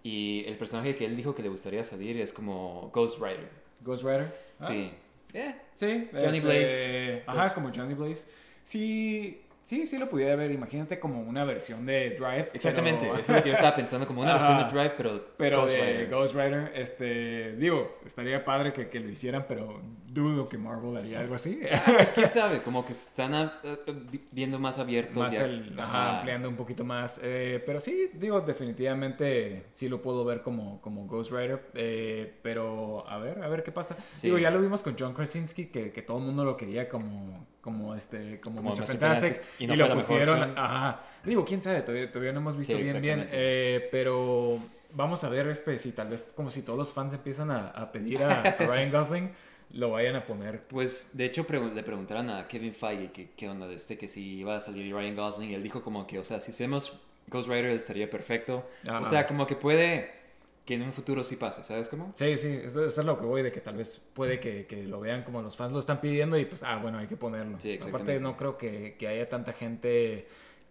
Y el personaje que él dijo que le gustaría salir es como Ghost Rider. Ghost Rider. Ah, Sí. Eh, Sí, Johnny este, Blaze. Ajá, como Johnny Blaze. Sí, sí, sí lo pudiera ver. Imagínate como una versión de Drive. exactamente, pero- eso es lo que yo estaba pensando, como una Ajá. versión de Drive, pero, Pero Ghost de Rider. Ghost Rider, este, digo, estaría padre que, que lo hicieran, pero dudo que Marvel haría algo así. Pues quién sabe, como que están ah, vi- viendo más abiertos. más el, ajá, Ajá. ampliando un poquito más. eh, pero sí, digo, definitivamente sí lo puedo ver como, como Ghost Rider. eh, pero a ver, a ver qué pasa. Sí. Digo, ya lo vimos con John Krasinski, que, que todo el mundo lo quería como, como este, como, Como Mr. Fantastic. Y Y, no lo la mejor pusieron, ajá. Digo, quién sabe, todavía, todavía no hemos visto Sí, bien, bien. eh, pero vamos a ver este, si tal vez como si todos los fans empiezan a, a pedir a, a Ryan Gosling, lo vayan a poner. Pues de hecho le preguntaron a Kevin Feige que qué onda de este, que si iba a salir Ryan Gosling y él dijo como que, o sea, si hacemos Ghost Rider estaría perfecto. Ajá. O sea, como que puede que en un futuro sí pase, ¿sabes cómo? Sí, sí, eso, eso es lo que voy, de que tal vez puede que, que lo vean como los fans lo están pidiendo y pues, ah, bueno, hay que ponerlo. Sí, Aparte, no creo que, que haya tanta gente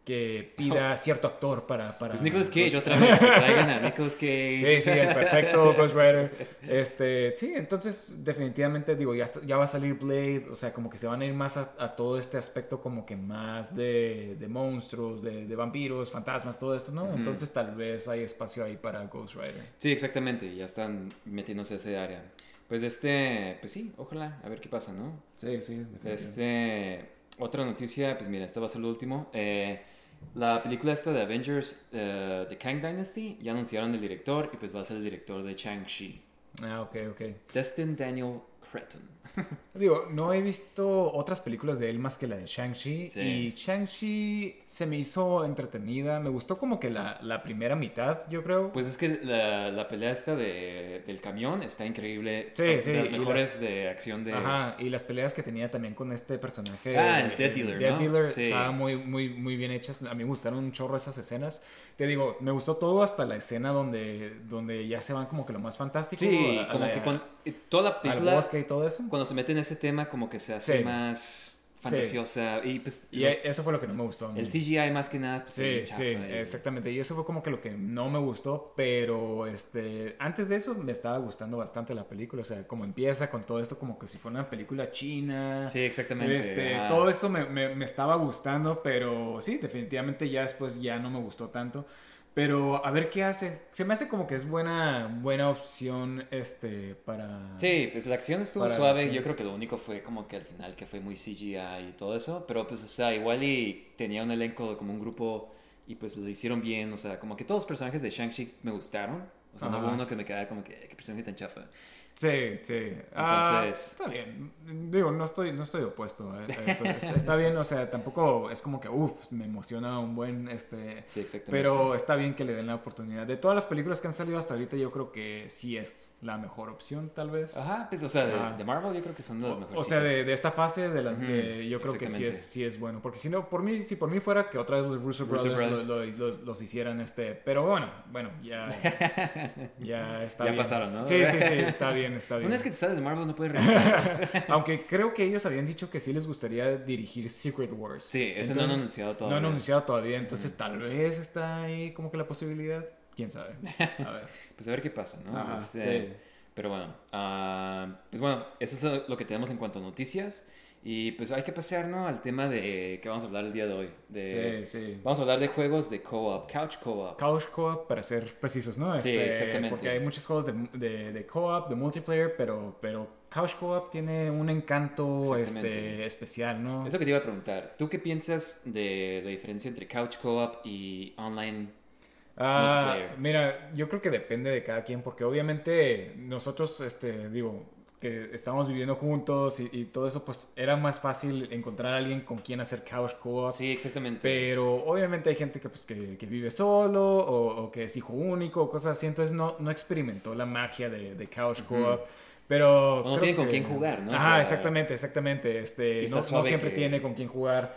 que pida cierto actor para... para Pues Nicolas Cage otra vez, que traigan a Nicolas Cage. Sí, sí, el perfecto Ghost Rider. Este, sí, entonces definitivamente digo, ya, está- ya va a salir Blade, o sea, como que se van a ir más a, a todo este aspecto como que más de, de monstruos, de, de vampiros, fantasmas, todo esto, ¿no? Entonces tal vez hay espacio ahí para Ghost Rider. Sí, exactamente, ya están metiéndose a ese área. Pues este, pues sí, ojalá, a ver qué pasa, ¿no? Sí, sí. Este, otra noticia, pues mira, esta va a ser lo último. Eh, la película esta de Avengers, eh, The Kang Dynasty, ya anunciaron el director y pues va a ser el director de Shang-Chi. Ah, ok, ok. Destin Daniel Creton. Digo, no he visto otras películas de él más que la de Shang-Chi. Sí. Y Shang-Chi se me hizo entretenida. Me gustó como que la, la primera mitad, yo creo. Pues es que la, la pelea esta de, del camión está increíble. Sí, Es sí, De las mejores de acción de... Ajá, y las peleas que tenía también con este personaje. Ah, el Death Dealer, Death ¿no? Dealer Sí. muy, muy, muy bien hechas. A mí me gustaron un chorro esas escenas. Te digo, me gustó todo hasta la escena donde, donde ya se van como que lo más fantástico. Sí, a- a como la- que con, toda la al película, bosque y todo eso. Cuando se mete en ese tema, como que se hace Sí. más fantasiosa. Y pues Y los- eso fue lo que no me gustó. el CGI más que nada, pues, Sí, chafa sí, y- exactamente. Y eso fue como que lo que no me gustó, pero este, antes de eso me estaba gustando bastante la película. O sea, como empieza con todo esto, como que si fuera una película china. Sí, exactamente. Este, todo esto me, me- me estaba gustando, pero sí, definitivamente ya después ya no me gustó tanto. Pero a ver qué hace. Se me hace como que es buena, buena opción este, para... Sí, pues la acción estuvo suave. Yo creo que lo único fue como que al final que fue muy CGI y todo eso. Pero pues, o sea, igual y tenía un elenco como un grupo y pues lo hicieron bien. O sea, como que todos los personajes de Shang-Chi me gustaron. O sea, no hubo uno que me quedara como que, "Eh, qué personaje tan chafa. Sí, sí. Ah, Entonces- está bien. Digo, no estoy, no estoy opuesto a a esto. Está, está bien, o sea, tampoco es como que, uff, me emociona un buen, este... Sí, exactamente. Pero está bien que le den la oportunidad. De todas las películas que han salido hasta ahorita, yo creo que sí es la mejor opción, tal vez. Ajá, pues, o sea, de, Marvel yo creo que son de las mejores. O sea, de, de esta fase, de las, de- yo creo que sí es, sí es bueno. Porque si no, por mí, si por mí fuera que otra vez los Russo Russo Brothers, Brothers. lo- lo- los, los hicieran, este. Pero bueno, bueno, ya, ya está Ya bien. pasaron, ¿no? Sí, sí, sí, está bien, está bien. Una vez que te sales de Marvel no puedes regresar. Aunque creo que ellos habían dicho que sí les gustaría dirigir Secret Wars. Sí, eso no han anunciado No todavía. han anunciado todavía, entonces tal vez está ahí como que la posibilidad. ¿Quién sabe? A ver. pues a ver qué pasa, ¿no? Ajá, Este, sí. Pero bueno, ah, pues bueno, eso es lo que tenemos en cuanto a noticias. Y pues hay que pasar, ¿no? Al tema de que vamos a hablar el día de hoy. De, Sí, sí. Vamos a hablar de juegos de co-op, couch co-op. Couch co-op, para ser precisos, ¿no? Sí, Este, exactamente. Porque hay muchos juegos de, de, de co-op, de multiplayer, pero, pero couch co-op tiene un encanto este, especial, ¿no? Es lo que te iba a preguntar. ¿Tú qué piensas de la diferencia entre couch co-op y online? Ah, multiplayer. mira, yo creo que depende de cada quien, porque obviamente nosotros, este, digo, que estamos viviendo juntos y, y todo eso, pues era más fácil encontrar a alguien con quien hacer couch co-op. Sí, exactamente. Pero obviamente hay gente que, pues, que, que vive solo o, o que es hijo único o cosas así, entonces no, no experimentó la magia de, de couch co-op. Pero O no tiene con que- quién jugar, ¿no? O Ajá, sea, exactamente, exactamente. Este, no, no siempre que- tiene con quién jugar,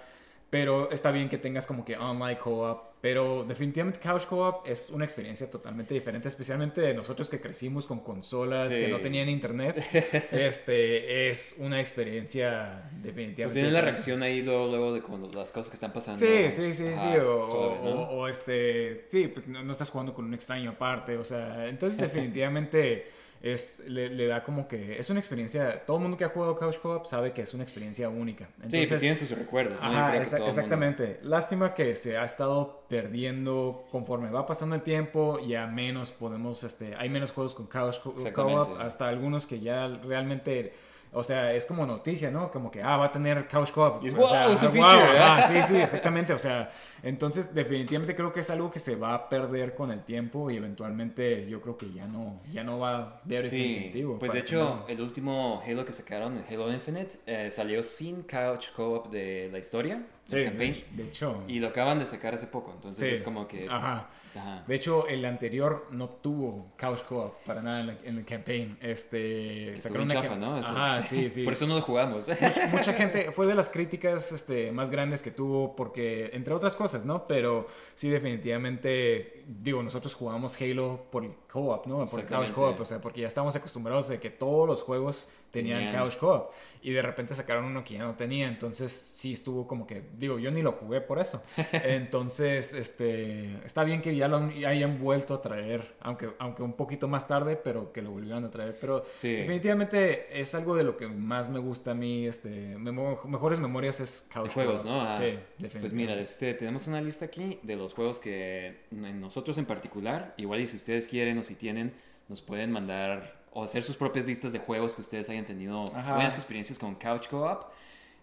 pero está bien que tengas como que online co-op. Pero definitivamente couch co-op es una experiencia totalmente diferente, especialmente nosotros que crecimos con consolas Sí. que no tenían internet. este, es una experiencia definitivamente. Pues tienes la reacción ahí luego, luego de cuando las cosas que están pasando. Sí, sí, sí, sí. O, suave, o- ¿no? o, este, sí, pues no, no estás jugando con un extraño aparte. O sea, entonces definitivamente es, le, le da como que es una experiencia. Todo el mundo que ha jugado Couch Co-op sabe que es una experiencia única. sí, pues tienen sus recuerdos, Ajá, exa- mundo- exactamente. Lástima que se ha estado perdiendo conforme va pasando el tiempo. Ya menos podemos, este, hay menos juegos con Couch. Co-op, hasta algunos que ya realmente. O sea, es como noticia, ¿no? Como que, ah, va a tener Couch Co-op. Es, sea, un feature, ajá, sí, sí, exactamente. O sea, entonces definitivamente creo que es algo que se va a perder con el tiempo y eventualmente yo creo que ya no, ya no va a haber ese incentivo. pues de hecho, no- el último Halo que sacaron, el Halo Infinite, eh, salió sin couch co-op de la historia, Sí, de, de hecho. y lo acaban de sacar hace poco, entonces sí, es como que... Ajá. Ajá. De hecho, el anterior no tuvo couch co-op para nada en, la- en el campaign. Este, sacaron una chafa, ¿no? Eso. Ajá, sí, sí. Por eso no lo jugamos. Mucha gente, fue de las críticas este, más grandes que tuvo, porque, entre otras cosas, ¿no? Pero sí, definitivamente, digo, nosotros jugamos Halo por el co-op, ¿no? Por el couch co-op, o sea, porque ya estamos acostumbrados de que todos los juegos tenían, couch co-op. Y de repente sacaron uno que ya no tenía, entonces sí estuvo como que, digo, yo ni lo jugué por eso. Entonces, este, está bien que ya lo ya hayan vuelto a traer, aunque, aunque un poquito más tarde, pero que lo volvieron a traer. Pero Sí. definitivamente es algo de lo que más me gusta a mí, este, memo- mejores memorias es couch De juegos, co-op. ¿no? Ah, Sí, Pues mira, este, tenemos una lista aquí de los juegos que nosotros en particular, igual y si ustedes quieren o si tienen, nos pueden mandar o hacer sus propias listas de juegos que ustedes hayan tenido Ajá. buenas experiencias con Couch Co-op.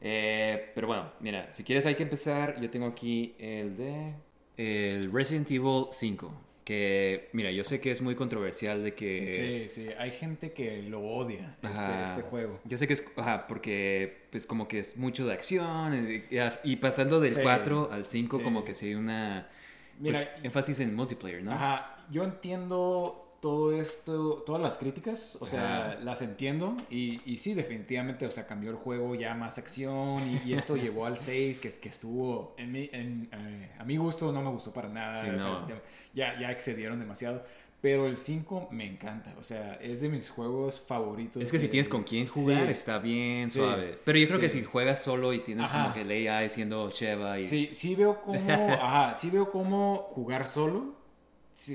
Eh, pero bueno, mira, si quieres hay que empezar. Yo tengo aquí el de el Resident Evil 5. que, mira, yo sé que es muy controversial de que... Sí, sí, hay gente que lo odia, este, este, juego. Yo sé que es, ajá, porque pues como que es mucho de acción y, pasando del 4 al 5 como que sí hay una... Pues, énfasis en multiplayer, ¿no? Ajá, yo entiendo todo esto, todas las críticas, o sea, las entiendo y, y, sí, definitivamente, o sea, cambió el juego ya más acción y, esto llevó al 6, que, que estuvo, en mi, en, eh, a mi gusto no me gustó para nada, ya, ya excedieron demasiado. Pero el 5 me encanta, o sea, es de mis juegos favoritos. Es que si tienes con quién jugar, está bien suave. Pero yo creo que si juegas solo y tienes como que el AI siendo Cheva y... Sí, sí veo cómo, ajá, sí veo cómo jugar solo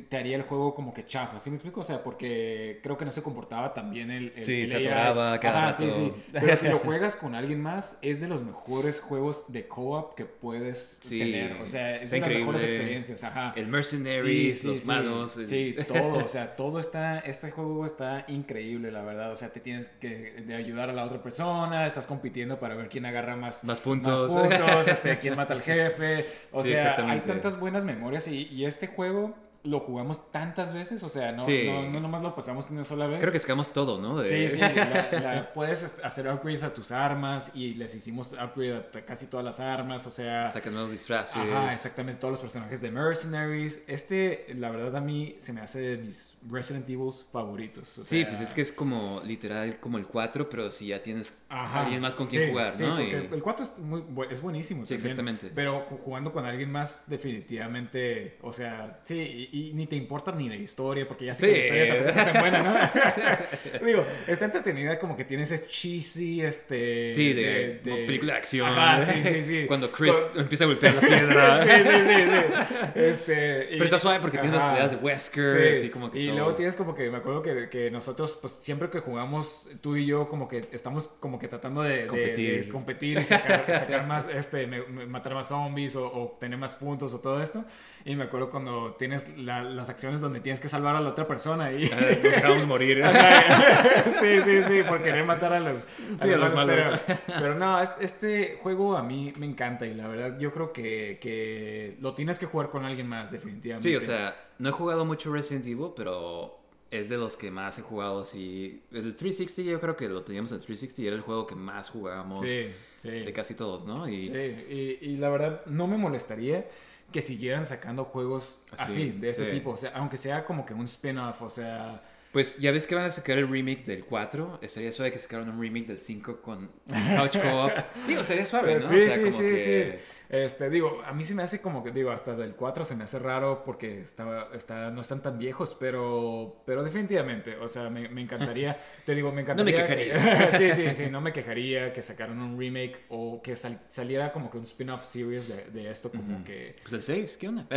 te haría el juego como que chafa, ¿sí me explico? O sea, porque creo que no se comportaba tan bien el... sí, se atoraba cada Ajá, sí, sí. Pero si lo juegas con alguien más, es de los mejores juegos de co-op que puedes tener. O sea, es de las mejores experiencias, ajá. El Mercenaries, los manos. Sí, todo, o sea, todo está... Este juego está increíble, la verdad. O sea, te tienes que de ayudar a la otra persona, estás compitiendo para ver quién agarra más... Más puntos. Más puntos, este, quién mata al jefe. O sea, hay tantas buenas memorias y, y este juego lo jugamos tantas veces, o sea, no, no, no, nomás lo pasamos una sola vez. Creo que sacamos todo, ¿no? Sí, sí, puedes hacer upgrades a tus armas y les hicimos upgrade a casi todas las armas, o sea... Sacas nuevos disfraces. Ajá, exactamente, todos los personajes de Mercenaries. Este, la verdad, a mí se me hace de mis Resident Evil favoritos. sí, pues es que es como literal como el 4, pero si ya tienes alguien más con quien jugar, ¿no? Sí, el 4 es, muy, es buenísimo. Sí, exactamente. Pero jugando con alguien más, definitivamente, o sea, sí, y, ni te importa ni la historia, porque ya sé que la historia tampoco está tan buena, ¿no? Digo, está entretenida como que tiene ese cheesy, este... Sí, de, película de acción. Ajá, sí, sí, sí. Cuando Chris empieza a golpear la piedra. sí, sí, sí, sí. Este, Pero está suave porque tienes las peleas de Wesker, así como que Y luego tienes como que, me acuerdo que, que, nosotros, pues siempre que jugamos, tú y yo, como que estamos como que tratando de competir, competir y sacar, sacar más, este, matar más zombies o, o, tener más puntos o todo esto. Y me acuerdo cuando tienes las acciones donde tienes que salvar a la otra persona y... nos dejamos morir. sí, sí, sí, por querer matar a los, sí, los, malos. Pero, no, este juego a mí me encanta y la verdad yo creo que, que lo tienes que jugar con alguien más, definitivamente. Sí, o sea, no he jugado mucho Resident Evil, pero es de los que más he jugado así. El 360 yo creo que lo teníamos en 360 y era el juego que más jugábamos de casi todos, ¿no? Y... Sí, y, y, la verdad no me molestaría que siguieran sacando juegos así, de este tipo. O sea, aunque sea como que un spin-off, o sea... Pues ya ves que van a sacar el remake del 4. Estaría suave que sacaran un remake del 5 con Couch Co-op. Digo, sería suave, ¿no? Sí, o sea, sí, como sí, que... sí. Este, digo, a mí se me hace como que, digo, hasta del 4 se me hace raro porque está, está, no están tan viejos, pero, pero definitivamente, o sea, me, me encantaría, te digo, me encantaría. No me quejaría. sí, sí, sí, no me quejaría que sacaran un remake o que saliera como que un spin-off series de, de, esto, como que. Pues el 6, ¿qué onda?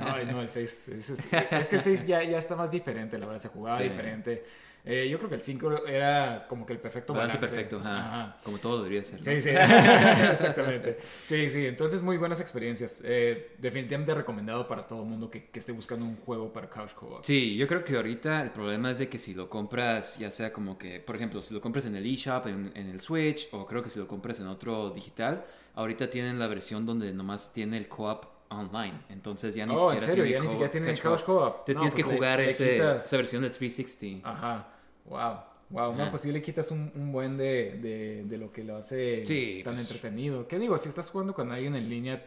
no, no, el 6. Es, es, que el 6 ya, ya está más diferente, la verdad, se jugaba diferente. Eh, yo creo que el 5 era como que el perfecto balance. perfecto, ajá. como todo debería ser. Sí, sí, exactamente. Sí, sí, entonces muy buenas experiencias. Eh, definitivamente recomendado para todo el mundo que, que, esté buscando un juego para Couch Co-op. Sí, yo creo que ahorita el problema es de que si lo compras, ya sea como que, por ejemplo, si lo compras en el eShop, en, en el Switch, o creo que si lo compras en otro digital, ahorita tienen la versión donde nomás tiene el co-op online. Entonces ya ni oh, siquiera. ¿en serio? Ya ni siquiera tiene el Couch Co-op. Entonces tienes que pues jugar ese, esa versión de 360. Ajá. Wow. Wow, no, pues sí le quitas un, un buen de, de, de, lo que lo hace tan pues entretenido. ¿Qué digo? Si estás jugando con alguien en línea,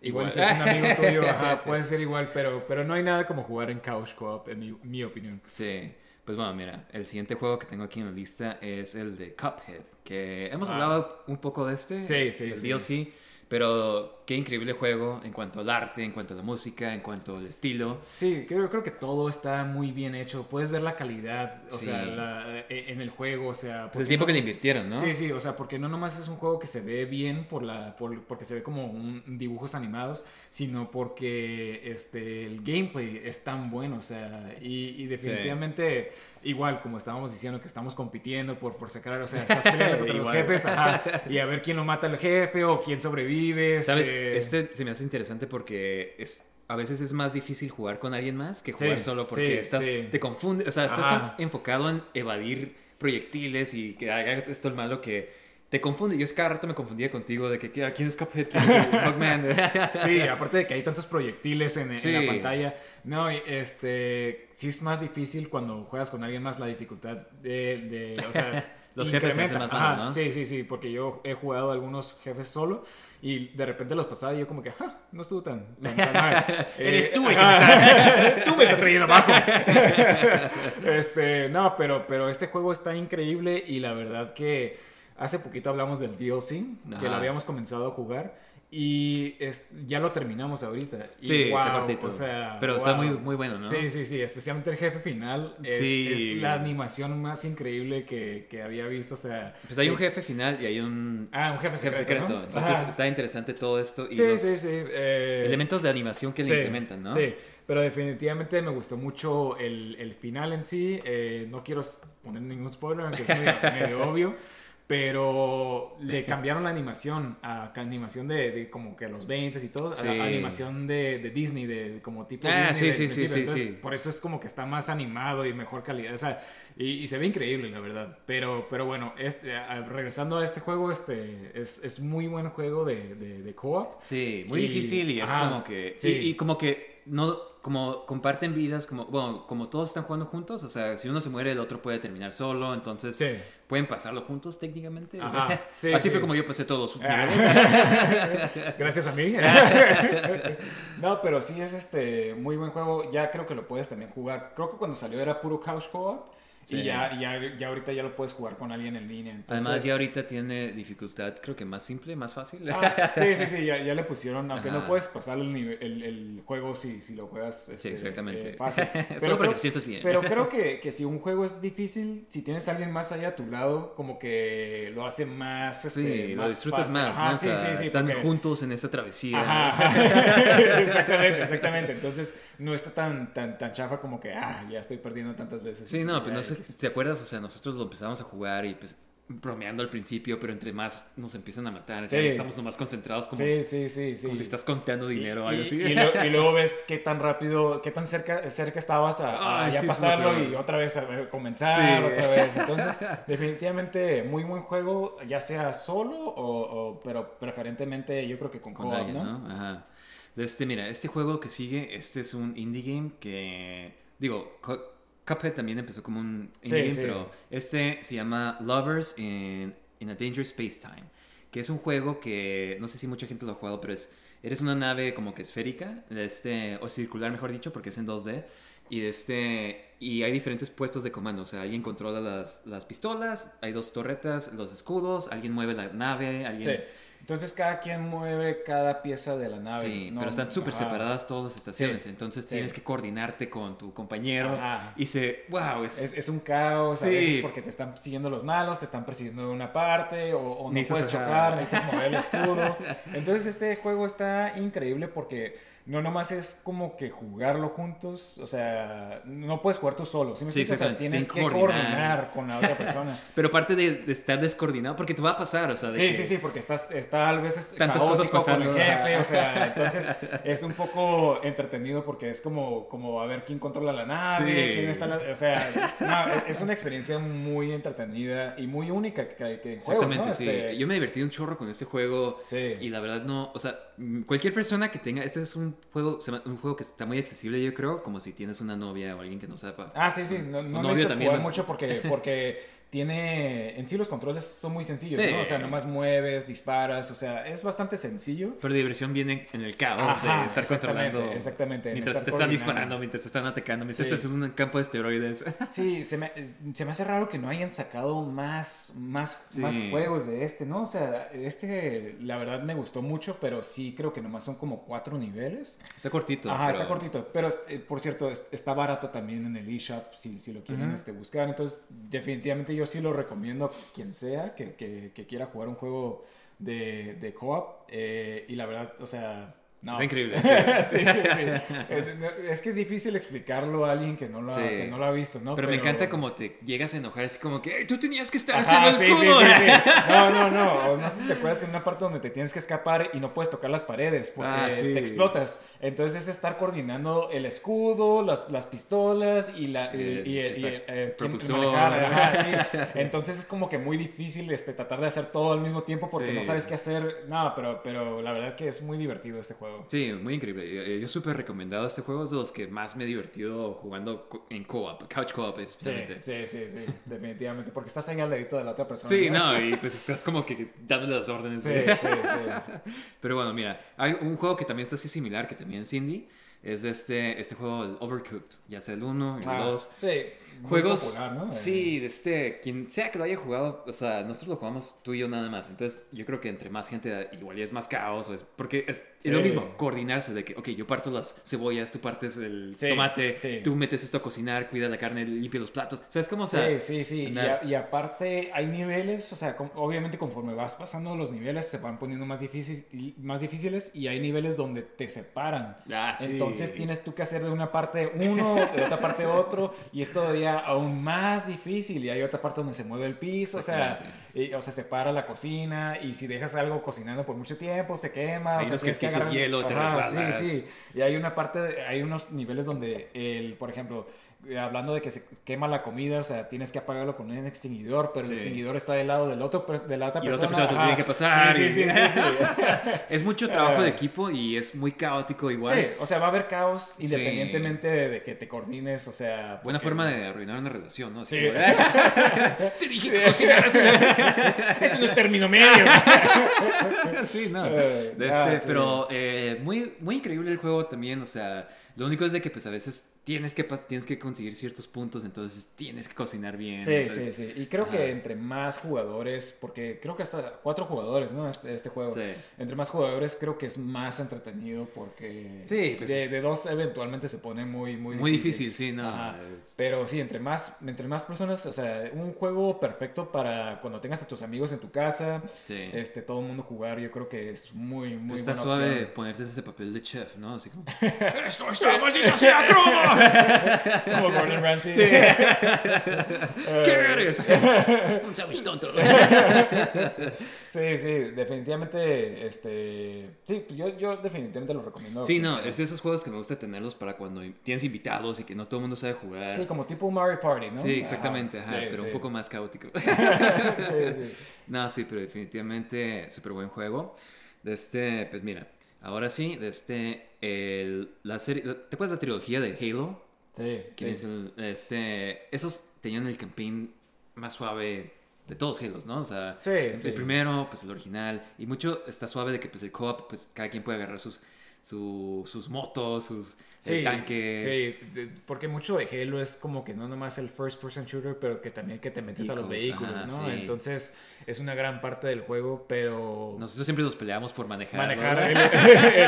igual, si es un amigo tuyo, ajá, puede ser igual, pero, pero no hay nada como jugar en Couch Co-op, en mi, mi, opinión. Sí. Pues bueno, mira, el siguiente juego que tengo aquí en la lista es el de Cuphead, que hemos ah. hablado un poco de este, sí, sí, el DLC. Pero qué increíble juego en cuanto al arte, en cuanto a la música, en cuanto al estilo. Sí, creo, creo que todo está muy bien hecho. Puedes ver la calidad, o sea, e, en el juego, o sea... Pues el tiempo que le invirtieron, ¿no? Sí, sí, o sea, porque no nomás es un juego que se ve bien por la, por, porque se ve como un, dibujos animados, sino porque este, el gameplay es tan bueno, o sea, y, definitivamente... Igual, como estábamos diciendo que estamos compitiendo por, por sacar, o sea, estás peleando contra los jefes, ajá, y a ver quién lo mata al jefe o quién sobrevive. ¿Sabes? Este, este se me hace interesante porque es, a veces es más difícil jugar con alguien más que jugar solo porque estás, te confunde, o sea, estás tan enfocado en evadir proyectiles y que haga esto el malo que te confunde. Yo es cada rato me confundía contigo de que quién es Cuphead, quién es Bugman. sí, aparte de que hay tantos proyectiles en, la pantalla. No, este, sí es más difícil cuando juegas con alguien más la dificultad de, o sea, los jefes se hacen más malos, ¿no? Sí, sí, sí, porque yo he jugado algunos jefes solo y de repente los pasaba y yo como que, ah, no estuvo tan, mal. Eres tú el que me está... tú me estás trayendo abajo. este, no, pero, pero este juego está increíble y la verdad que hace poquito hablamos del DLC, que lo habíamos comenzado a jugar. Y ya lo terminamos ahorita. sí, está cortito. pero está muy, muy bueno, ¿no? Sí, sí, sí. Especialmente el jefe final. Es, es la animación más increíble que, que, había visto. O sea. Pues hay un jefe final y hay un. Ah, un jefe secreto. Entonces está interesante todo esto. Y sí, los sí, sí. Eh, elementos de animación que le implementan, ¿no? Sí. Pero definitivamente me gustó mucho el, el final en sí. Eh, no quiero poner ningún spoiler, aunque es medio obvio pero le cambiaron la animación a animación de, como que los 20 y todo, a animación de, de, Disney, de como tipo ah, Disney. Sí, sí, sí, Entonces, Por eso es como que está más animado y mejor calidad. O sea, y, se ve increíble, la verdad. Pero, pero bueno, este, regresando a este juego, este es, es muy buen juego de, de, co-op. Sí, muy difícil y es como que... Sí. y como que no como comparten vidas, como, bueno, como todos están jugando juntos, o sea, si uno se muere, el otro puede terminar solo, entonces pueden pasarlo juntos técnicamente. Así fue como yo pasé todos. Gracias a mí. no, pero sí es este muy buen juego. Ya creo que lo puedes también jugar. Creo que cuando salió era puro couch co-op. Y ya, ya, ya ahorita ya lo puedes jugar con alguien en línea. Además, ya ahorita tiene dificultad, creo que más simple, más fácil. Ah, sí, sí, sí, ya, ya, le pusieron, aunque no puedes pasar el, el, el, juego si, si lo juegas este, sí, exactamente. Eh, fácil. Pero Solo creo, sientes bien. Pero creo que, que, si un juego es difícil, si tienes a alguien más allá a tu lado, como que lo hace más. Este, sí, lo disfrutas más. Ajá, sí, sí, sí, están juntos en esta travesía. Ajá, exactamente, exactamente. Entonces, no está tan, tan, tan chafa como que, ah, ya estoy perdiendo tantas veces. Sí, no, pero no sé, ¿te acuerdas? O sea, nosotros lo empezamos a jugar y pues bromeando al principio, pero entre más nos empiezan a matar, estamos más concentrados como, sí, sí, sí, como si estás contando dinero o algo así. Y, luego ves qué tan rápido, qué tan cerca, cerca estabas a, pasarlo y otra vez a comenzar, otra vez. Entonces, definitivamente muy buen juego, ya sea solo o, pero preferentemente yo creo que con, con alguien, ¿no? Ajá. Este, mira, este juego que sigue, este es un indie game que, digo, Cuphead también empezó como un indie pero este se llama Lovers in, in a Dangerous Space Time, que es un juego que no sé si mucha gente lo ha jugado, pero es eres una nave como que esférica, este, o circular mejor dicho, porque es en 2D. Y, este, y hay diferentes puestos de comando. O sea, alguien controla las, las pistolas, hay dos torretas, los escudos, alguien mueve la nave, alguien... Entonces cada quien mueve cada pieza de la nave. Sí, pero están súper separadas todas las estaciones. entonces tienes que coordinarte con tu compañero. Y se, wow, es... Es, un caos. A veces porque te están siguiendo los malos, te están persiguiendo de una parte, o, no puedes chocar, necesitas mover el escudo. Entonces este juego está increíble porque no nomás es como que jugarlo juntos, o sea, no puedes jugar tú solo, ¿sí me sí, o sea, tienes que coordinar. con la otra persona. Pero parte de, estar descoordinado, porque te va a pasar, o sea, de Sí, sí, sí, porque estás, está a veces tantas cosas pasando con el jefe, o sea, entonces es un poco entretenido porque es como, como a ver quién controla la nave, quién está, o sea, es una experiencia muy entretenida y muy única que, que Exactamente, sí. Este Yo me divertí un chorro con este juego y la verdad no, o sea, cualquier persona que tenga, este es un juego, un juego que está muy accesible, yo creo, como si tienes una novia o alguien que no sepa. Ah, sí, sí, no, no necesitas jugar mucho porque, porque tiene, en sí los controles son muy sencillos, ¿no? O sea, nomás mueves, disparas, o sea, es bastante sencillo. Pero diversión viene en el caos de estar controlando. Exactamente. Mientras te están disparando, mientras te están atacando, mientras estás en un campo de esteroides. Sí, se me, se me hace raro que no hayan sacado más, más, más juegos de este, ¿no? O sea, este, la verdad me gustó mucho, pero sí creo que nomás son como cuatro niveles. Está cortito. Ajá, está cortito. Pero, eh, por cierto, está barato también en el eShop si, si lo quieren este, buscar. Entonces, definitivamente yo sí lo recomiendo a quien sea que, que, quiera jugar un juego de, de co-op. Eh, y la verdad, o sea, No. Es increíble. Sí, sí, sí. Eh, Es que es difícil explicarlo a alguien que no lo ha, que no lo ha visto, ¿no? Pero, me encanta como te llegas a enojar así como que "Ey, tú tenías que estar Ajá, haciendo escudo. No, no, no. O no sé si te acuerdas en una parte donde te tienes que escapar y no puedes tocar las paredes porque Ah, te explotas. Entonces es estar coordinando el escudo, las, las pistolas y la y, El- y- y- eh, manejar, ajá. Entonces es como que muy difícil este, tratar de hacer todo al mismo tiempo porque no sabes qué hacer. No, pero, pero la verdad que es muy divertido este juego. Sí, muy increíble. Eh, Yo súper recomendado este juego. Es de los que más me he divertido jugando en co-op, couch co-op Sí, especialmente. sí, sí, sí, definitivamente. Porque estás ahí al ladito de la otra persona. Sí, no, y pues estás como que dándole las órdenes. Sí, sí, sí. Pero bueno, mira, hay un juego que también está así similar, que también es indie. Es este, este juego, el Overcooked. Ya sea el 1 el Ah, 2. sí. Muy Juegos, popular, ¿no? sí, de este, quien sea que lo haya jugado, o sea, nosotros lo jugamos tú y yo nada más. Entonces, yo creo que entre más gente, igual es más caos, es, porque es, Sí. es lo mismo, coordinarse de que, ok, yo parto las cebollas, tú partes el Sí, tomate, sí. tú metes esto a cocinar, cuida la carne, limpia los platos. ¿Sabes cómo? O sea, sí, sí, sí. Y, andar- a- y aparte hay niveles, o sea, obviamente conforme vas pasando los niveles se van poniendo más, difícil, más difíciles y hay niveles donde te separan. Ah, sí. Entonces tienes tú que hacer de una parte uno, de otra parte otro, y es todavía aún más difícil. Y hay otra parte donde se mueve el piso, o sea, y- o sea, separa la cocina, y si dejas algo cocinando por mucho tiempo, se quema. Hay o sea, que es agarrar- hielo, te Ajá, resbalas. Sí, sí. Y hay una parte, hay unos niveles donde, el, por ejemplo, hablando de que se quema la comida, o sea, tienes que apagarlo con un extinguidor, pero el Sí. extinguidor está del lado del otro, de la otra Y la persona. otra persona te tiene que pasar Sí, y- sí. Es mucho trabajo de Eh. equipo y es muy caótico igual. Sí, o sea, va a haber caos independientemente de, de que te coordines, o sea... Buena porque- forma de arruinar una relación, ¿no? Así Sí. como, Te dije que cocinaras. Eso no es término medio. sí, no. Eh, ah, este. Pero eh, muy, muy increíble el juego también, o sea, lo único es de que pues a veces tienes que, tienes que conseguir ciertos puntos, entonces tienes que cocinar bien. Sí, entonces- sí, sí. Y creo Ajá. que entre más jugadores, porque creo que hasta cuatro jugadores, ¿no? Este, este juego. Sí. Entre más jugadores creo que es más entretenido porque Sí, pues de, es- de dos eventualmente se pone muy, muy, Muy difícil, sí, no. Ajá. Pero sí, entre más, entre más personas, o sea, un juego perfecto para cuando tengas a tus amigos en tu casa, Sí. este, todo el mundo jugar, yo creo que es muy, muy Está buena suave opción. ponerse ese papel de chef, ¿no? Así como... ¡Esto está maldita sea crudo! Como Gordon Ramsay. Sí. Eh, ¿Qué eres? Un sándwich tonto. Sí, sí, definitivamente, este, sí, yo, yo definitivamente lo recomiendo. Sí, no, es de esos juegos que me gusta tenerlos para cuando tienes invitados y que no todo el mundo sabe jugar. Sí, como tipo Mario Party, ¿no? Sí, exactamente, ajá, Sí, pero sí. un poco más caótico. sí, sí. no, sí, pero definitivamente súper buen juego. De este, pues mira, ahora sí, este, el, la serie, ¿te acuerdas de la trilogía de Halo? Sí, Que sí. es el- este, esos tenían el campaign más suave de todos Halos, ¿no? O sea, Sí, el sí. primero, pues el original, y mucho está suave de que pues el co-op, pues cada quien puede agarrar sus, su- sus motos, sus, el tanque. Sí, porque mucho de Halo es como que no nomás el first person shooter, pero que también que te metes a los Vehículos, ajá, ¿no? sí. Entonces es una gran parte del juego, pero Nosotros siempre nos peleamos por manejar. manejar el, ¿no?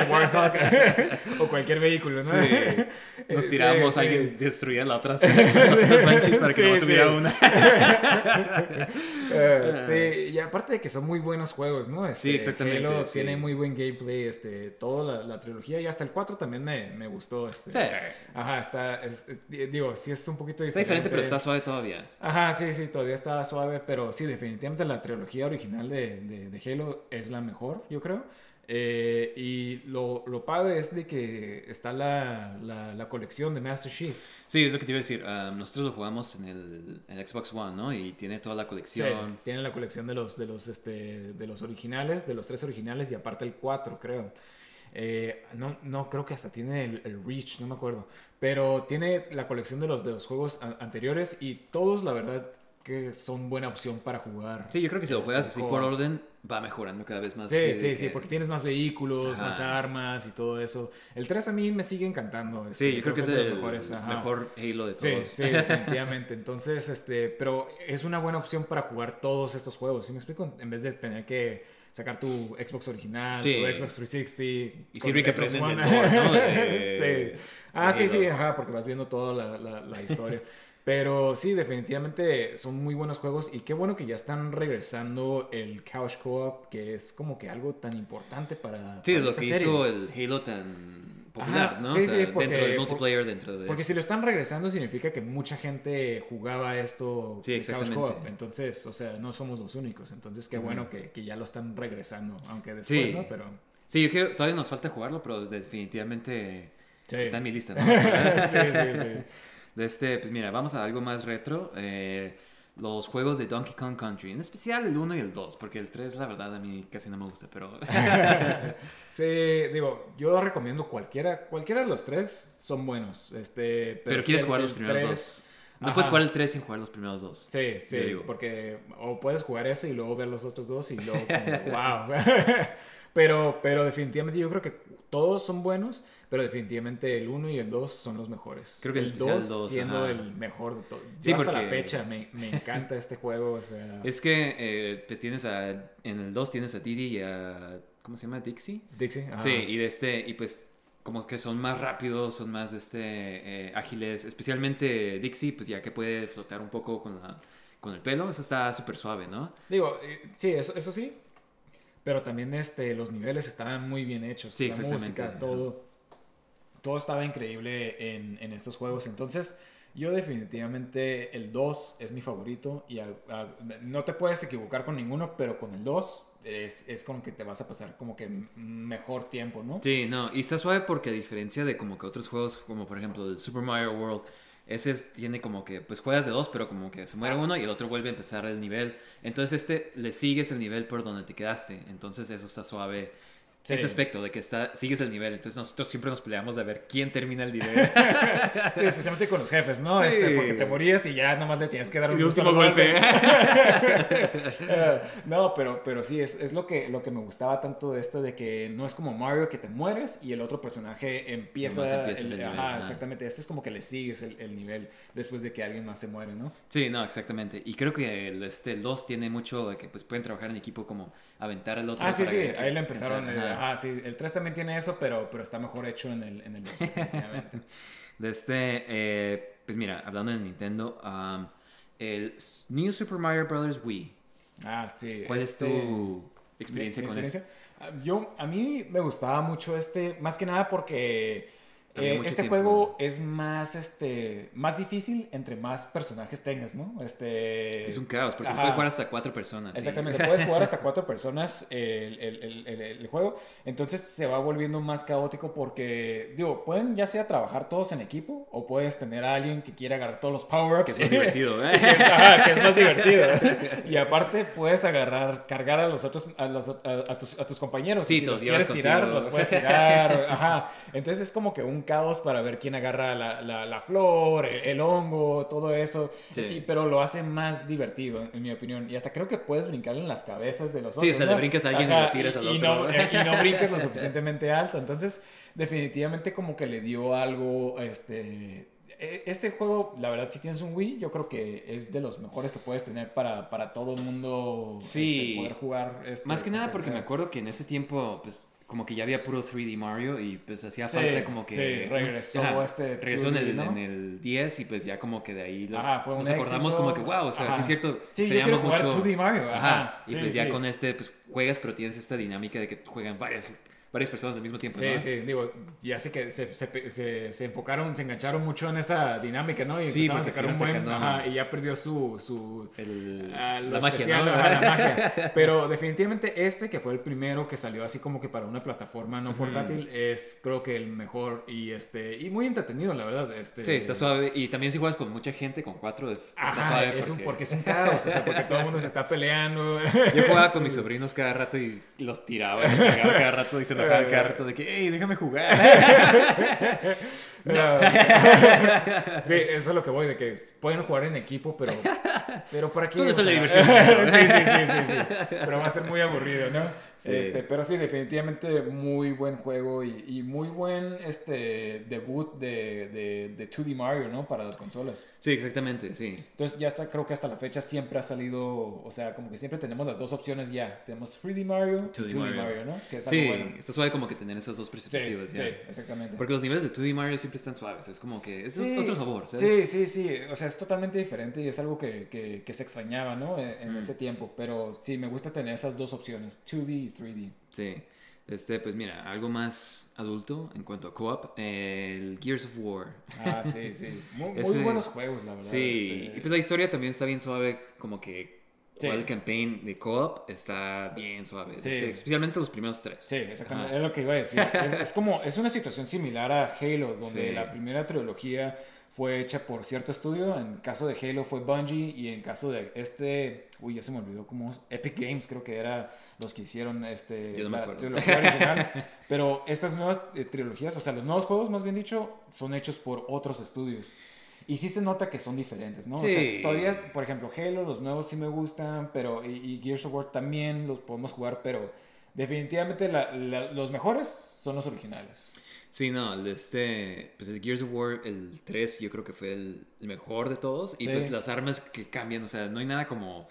el Warthog o cualquier vehículo, ¿no? Sí. Nos tiramos, alguien destruía la otra, las otras manches para que no sí. subiera una. Eh, sí, y aparte de que son muy buenos juegos, ¿no? Este, Sí, exactamente, Halo sí. tiene muy buen gameplay, este, toda la, la trilogía y hasta el 4 también me, me gustó. Este. Sí. Ajá, está, es- eh, digo, sí es un poquito Está diferente, pero está suave todavía. Ajá, sí, sí, todavía está suave, pero sí, definitivamente la trilogía original de, de, de Halo es la mejor, yo creo. Eh, y lo, lo padre es de que está la, la, la colección de Master Chief. Sí, es lo que te iba a decir. ah, nosotros lo jugamos en el, en el Xbox One, ¿no? Y tiene toda la Sí, colección. tienen la colección de los, de los, este, de los originales, de los tres originales y aparte el 4, creo. Eh, no, no, creo que hasta tiene el, el Reach, no me acuerdo. Pero tiene la colección de los, de los juegos a- anteriores y todos, la verdad, que son buena opción para jugar. Sí, yo creo que si lo juegas así por orden, va mejorando cada vez más. Sí, así sí, sí, que- porque tienes más vehículos, Ajá. más armas y todo eso. El 3 a mí me sigue encantando. este, Sí, yo creo que es de los el mejores, mejor Halo de Sí, todos. sí, definitivamente. Entonces, este, pero es una buena opción para jugar todos estos juegos, ¿sí me explico? En vez de tener que sacar tu Xbox original, Sí. tu Xbox 360. Y sirve que aprenden ¿no? De- sí. Ah, de sí, sí, ajá, porque vas viendo toda la, la- la historia. Pero sí, definitivamente son muy buenos juegos y qué bueno que ya están regresando el Couch Co-op, que es como que algo tan importante para. Sí, para lo esta que serie. hizo el Halo tan popular, Ajá, ¿no? sí, o sea, sí, porque- dentro del multiplayer, dentro de Porque eso. si lo están regresando significa que mucha gente jugaba esto Sí, Couch. Co-op. Entonces, o sea, no somos los únicos. Entonces, qué bueno que, que ya lo están regresando, aunque después, Sí. ¿no? Pero Sí, es que todavía nos falta jugarlo, pero definitivamente sí. está en mi lista, ¿no? sí, sí, sí. De este, pues mira, vamos a algo más retro. eh, los juegos de Donkey Kong Country, en especial el 1 y el 2, porque el 3 la verdad a mí casi no me gusta, pero... Sí, digo, yo recomiendo cualquiera, cualquiera de los tres son buenos. Este, pero es quieres jugar los primeros dos. No Ajá. puedes jugar el 3 sin jugar los primeros dos. Sí, sí, digo. porque o puedes jugar ese y luego ver los otros dos y luego como, wow. pero, pero definitivamente yo creo que todos son buenos, pero definitivamente el 1 y el 2 son los mejores. Creo que el especial el 2 dos, siendo ajá. el mejor de todos. Sí, hasta la porque- fecha me, me encanta este juego, o sea, Es que, eh, pues tienes a... En el 2 tienes a Didi y a... ¿Cómo se llama? Dixie. Dixie. ajá. Sí, y de este, y pues como que son más rápidos, son más este, eh, ágiles, especialmente Dixie, pues ya que puede flotar un poco con, la, con el pelo, eso está súper suave, ¿no? Digo, eh, sí, eso, eso sí. Pero también este, los niveles estaban muy bien hechos. Sí, la música, todo. Todo estaba increíble en, en estos juegos. Entonces, yo definitivamente el 2 es mi favorito. Y a- a- no te puedes equivocar con ninguno, pero con el 2 es, es con el que te vas a pasar como que mejor tiempo, ¿no? Sí, no, y está suave porque a diferencia de como que otros juegos, como por ejemplo el Super Mario World, ese es- tiene como que, pues juegas de dos, pero como que se muere uno y el otro vuelve a empezar el nivel. Entonces este le sigues el nivel por donde te quedaste. Entonces eso está suave. Sí. Ese aspecto de que está, sigues el nivel. Entonces nosotros siempre nos peleamos de ver quién termina el nivel. Sí, especialmente con los jefes, ¿no? Sí. Este, porque te morías y ya nomás le tienes que dar un último golpe. Eh, no, pero, pero sí, es, es lo, que, lo que me gustaba tanto de esto, de que no es como Mario que te mueres y el otro personaje empieza... El- el nivel, ajá, ajá. exactamente. Este es como que le sigues el, el nivel después de que alguien más se muere, ¿no? Sí, no, exactamente. Y creo que el, este, el 2 tiene mucho de que pues pueden trabajar en equipo como aventar al otro. Ah, sí, sí, que- ahí le empezaron. pensar, eh. Ajá, sí, el 3 también tiene eso, pero, pero está mejor hecho en el, en el 2, definitivamente. De este, eh, pues mira, hablando de Nintendo, um, el New Super Mario Bros. Wii. Ah, sí. ¿Cuál este- es tu experiencia ¿Mi con experiencia? Ah, Yo, a mí me gustaba mucho este, más que nada porque eh, este tiempo. juego es más, este, más difícil entre más personajes tengas, ¿no? Este, Es un caos, porque se ajá. puede jugar hasta cuatro personas. sí. Exactamente, puedes jugar hasta cuatro personas el, el- el- el- juego, entonces se va volviendo más caótico porque, digo, pueden ya sea trabajar todos en equipo o puedes tener a alguien que quiera agarrar todos los power-ups. Que es más divertido, ¿eh? que, es, ajá, que es más divertido. Y aparte puedes agarrar, cargar a los otros, a, los- a- a tus, a tus compañeros. Sí, Y si los quieres tirar, contigo. los puedes tirar. Ajá. Entonces es como que un caos para ver quién agarra la, la- la flor, el, el hongo, todo eso. Sí. Y- pero lo hace más divertido, en mi opinión. Y hasta creo que puedes brincar en las cabezas de los Sí, otros. o sea, ¿no? le brincas a alguien y lo tiras al y otro. No, eh, y no brinques lo suficientemente alto. Entonces, definitivamente como que le dio algo, este... eh, Este juego, la verdad, si tienes un Wii, yo creo que es de los mejores que puedes tener para, para todo el mundo Sí. este, poder jugar. este, Más que nada porque me sea. acuerdo que en ese tiempo, pues, como que ya había puro 3D Mario y pues hacía Sí, falta como que... sí, regresó este Regresó en 2D, el, ¿no? en el 10 y pues ya como que de ahí lo- Ajá, fue un nos acordamos como que, wow, o sea, Ajá. sí es cierto, Sí, quiero jugar mucho... 2D Mario. Ajá, y sí, pues ya con este, pues juegas, pero tienes esta dinámica de que juegan varias, varias personas al mismo tiempo, Sí, ¿no? sí, digo, ya sé que se, se, se, se enfocaron, se engancharon mucho en esa dinámica, ¿no? Y Sí, empezaron a porque sacar un buen, sacando- ajá, y ya perdió su, su El- ah, lo la magia, especial, ¿no? ajá, la magia. Pero definitivamente este, que fue el primero que salió así como que para una plataforma no portátil, es creo que el mejor y este y muy entretenido, la verdad. Este, Sí, está suave. Y también si juegas con mucha gente, con cuatro, es, está Ajá, suave. es un- porque- porque es un caos, o sea, porque todo el mundo se está peleando. Yo jugaba con mis sobrinos cada rato y los tiraba, los pegaba cada rato y se enojaban cada rato de que, hey, déjame jugar. No. sí, eso es lo que voy, de que pueden jugar en equipo, pero, pero ¿para qué? ¿Dónde O está la diversión sí, sí, sí, sí, sí. Pero va a ser muy aburrido, ¿no? Sí. Este, pero sí, definitivamente muy buen juego y, y muy buen este, debut de, de, de 2D Mario, ¿no? Para las consolas. Sí, exactamente, sí. Entonces ya está, creo que hasta la fecha siempre ha salido, o sea, como que siempre tenemos las dos opciones ya. Tenemos 3D Mario y 2D 2D Mario. Mario. ¿no? Que es algo Sí, bueno. está suave como que tener esas dos Sí, perspectivas. sí, ya. exactamente. Porque los niveles de 2D Mario sí siempre están suaves. Es como que es Sí, otro sabor, ¿sabes? Sí, sí, sí. O sea, es totalmente diferente y es algo que, que, que se extrañaba, ¿no? En, en Mm. ese tiempo. Pero sí, me gusta tener esas dos opciones, 2D y 3D. Sí. Este, pues mira, algo más adulto en cuanto a co-op, el Gears of War. Ah, sí, sí. Muy, buenos juegos, la verdad. Sí, este. y pues la historia también está bien suave, como que Sí. jugar el campaign de co-op está bien suave, Sí. este, especialmente los primeros tres. Sí, exactamente. Ajá. Es lo que iba a decir. Es, es como, es una situación similar a Halo, donde Sí. la primera trilogía fue hecha por cierto estudio. En caso de Halo fue Bungie y en caso de este, uy, ya se me olvidó cómo es, Epic Games creo que era los que hicieron este, Yo no la trilogía original. Pero estas nuevas eh, trilogías, o sea, los nuevos juegos, más bien dicho, son hechos por otros estudios. Y sí se nota que son diferentes, ¿no? O Sí. sea, todavía, por ejemplo, Halo, los nuevos sí me gustan, pero y, y Gears of War también los podemos jugar, pero definitivamente la- la- los mejores son los originales. Sí, no, el de este, pues el Gears of War, el 3 yo creo que fue el, el mejor de todos. Y Sí. pues las armas que cambian, o sea, no hay nada como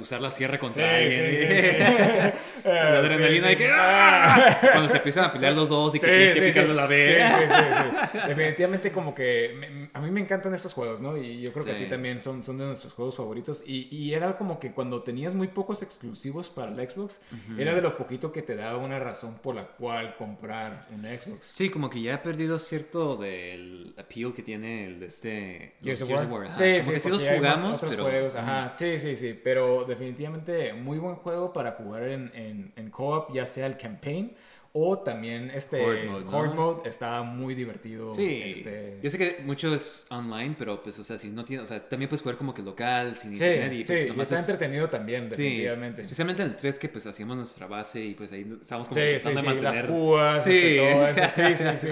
usar la sierra contra alguien. La adrenalina de que ¡ah! cuando se empiezan a pelear los dos y que tienes que la. Sí, sí, sí, sí. Definitivamente como que me- a mí me encantan estos juegos, ¿no? Y yo creo que a Sí. ti también son, son de nuestros juegos favoritos. Y, y era como que cuando tenías muy pocos exclusivos para el Xbox, era de lo poquito que te daba una razón por la cual comprar un Xbox. Sí, como que ya ha perdido cierto del appeal que tiene el de este Gears of War. ajá. Sí, como sí, que sí los jugamos, otros pero juegos, ajá. Sí, sí, sí, pero definitivamente muy buen juego para jugar en, en, en co-op, ya sea el campaign o también este Horde mode, ¿no? Horde mode, está muy divertido. Sí, este- yo sé que mucho es online, pero pues, o sea, si no tiene, o sea, también puedes jugar como que local, sin Sí, internet y pues sí, y nomás está es- entretenido también, Sí, definitivamente. especialmente en el 3 que pues hacíamos nuestra base y pues ahí estábamos como Sí, sí, tratando sí, de las mantener... púas, Sí. este, todo eso. Sí, sí, sí.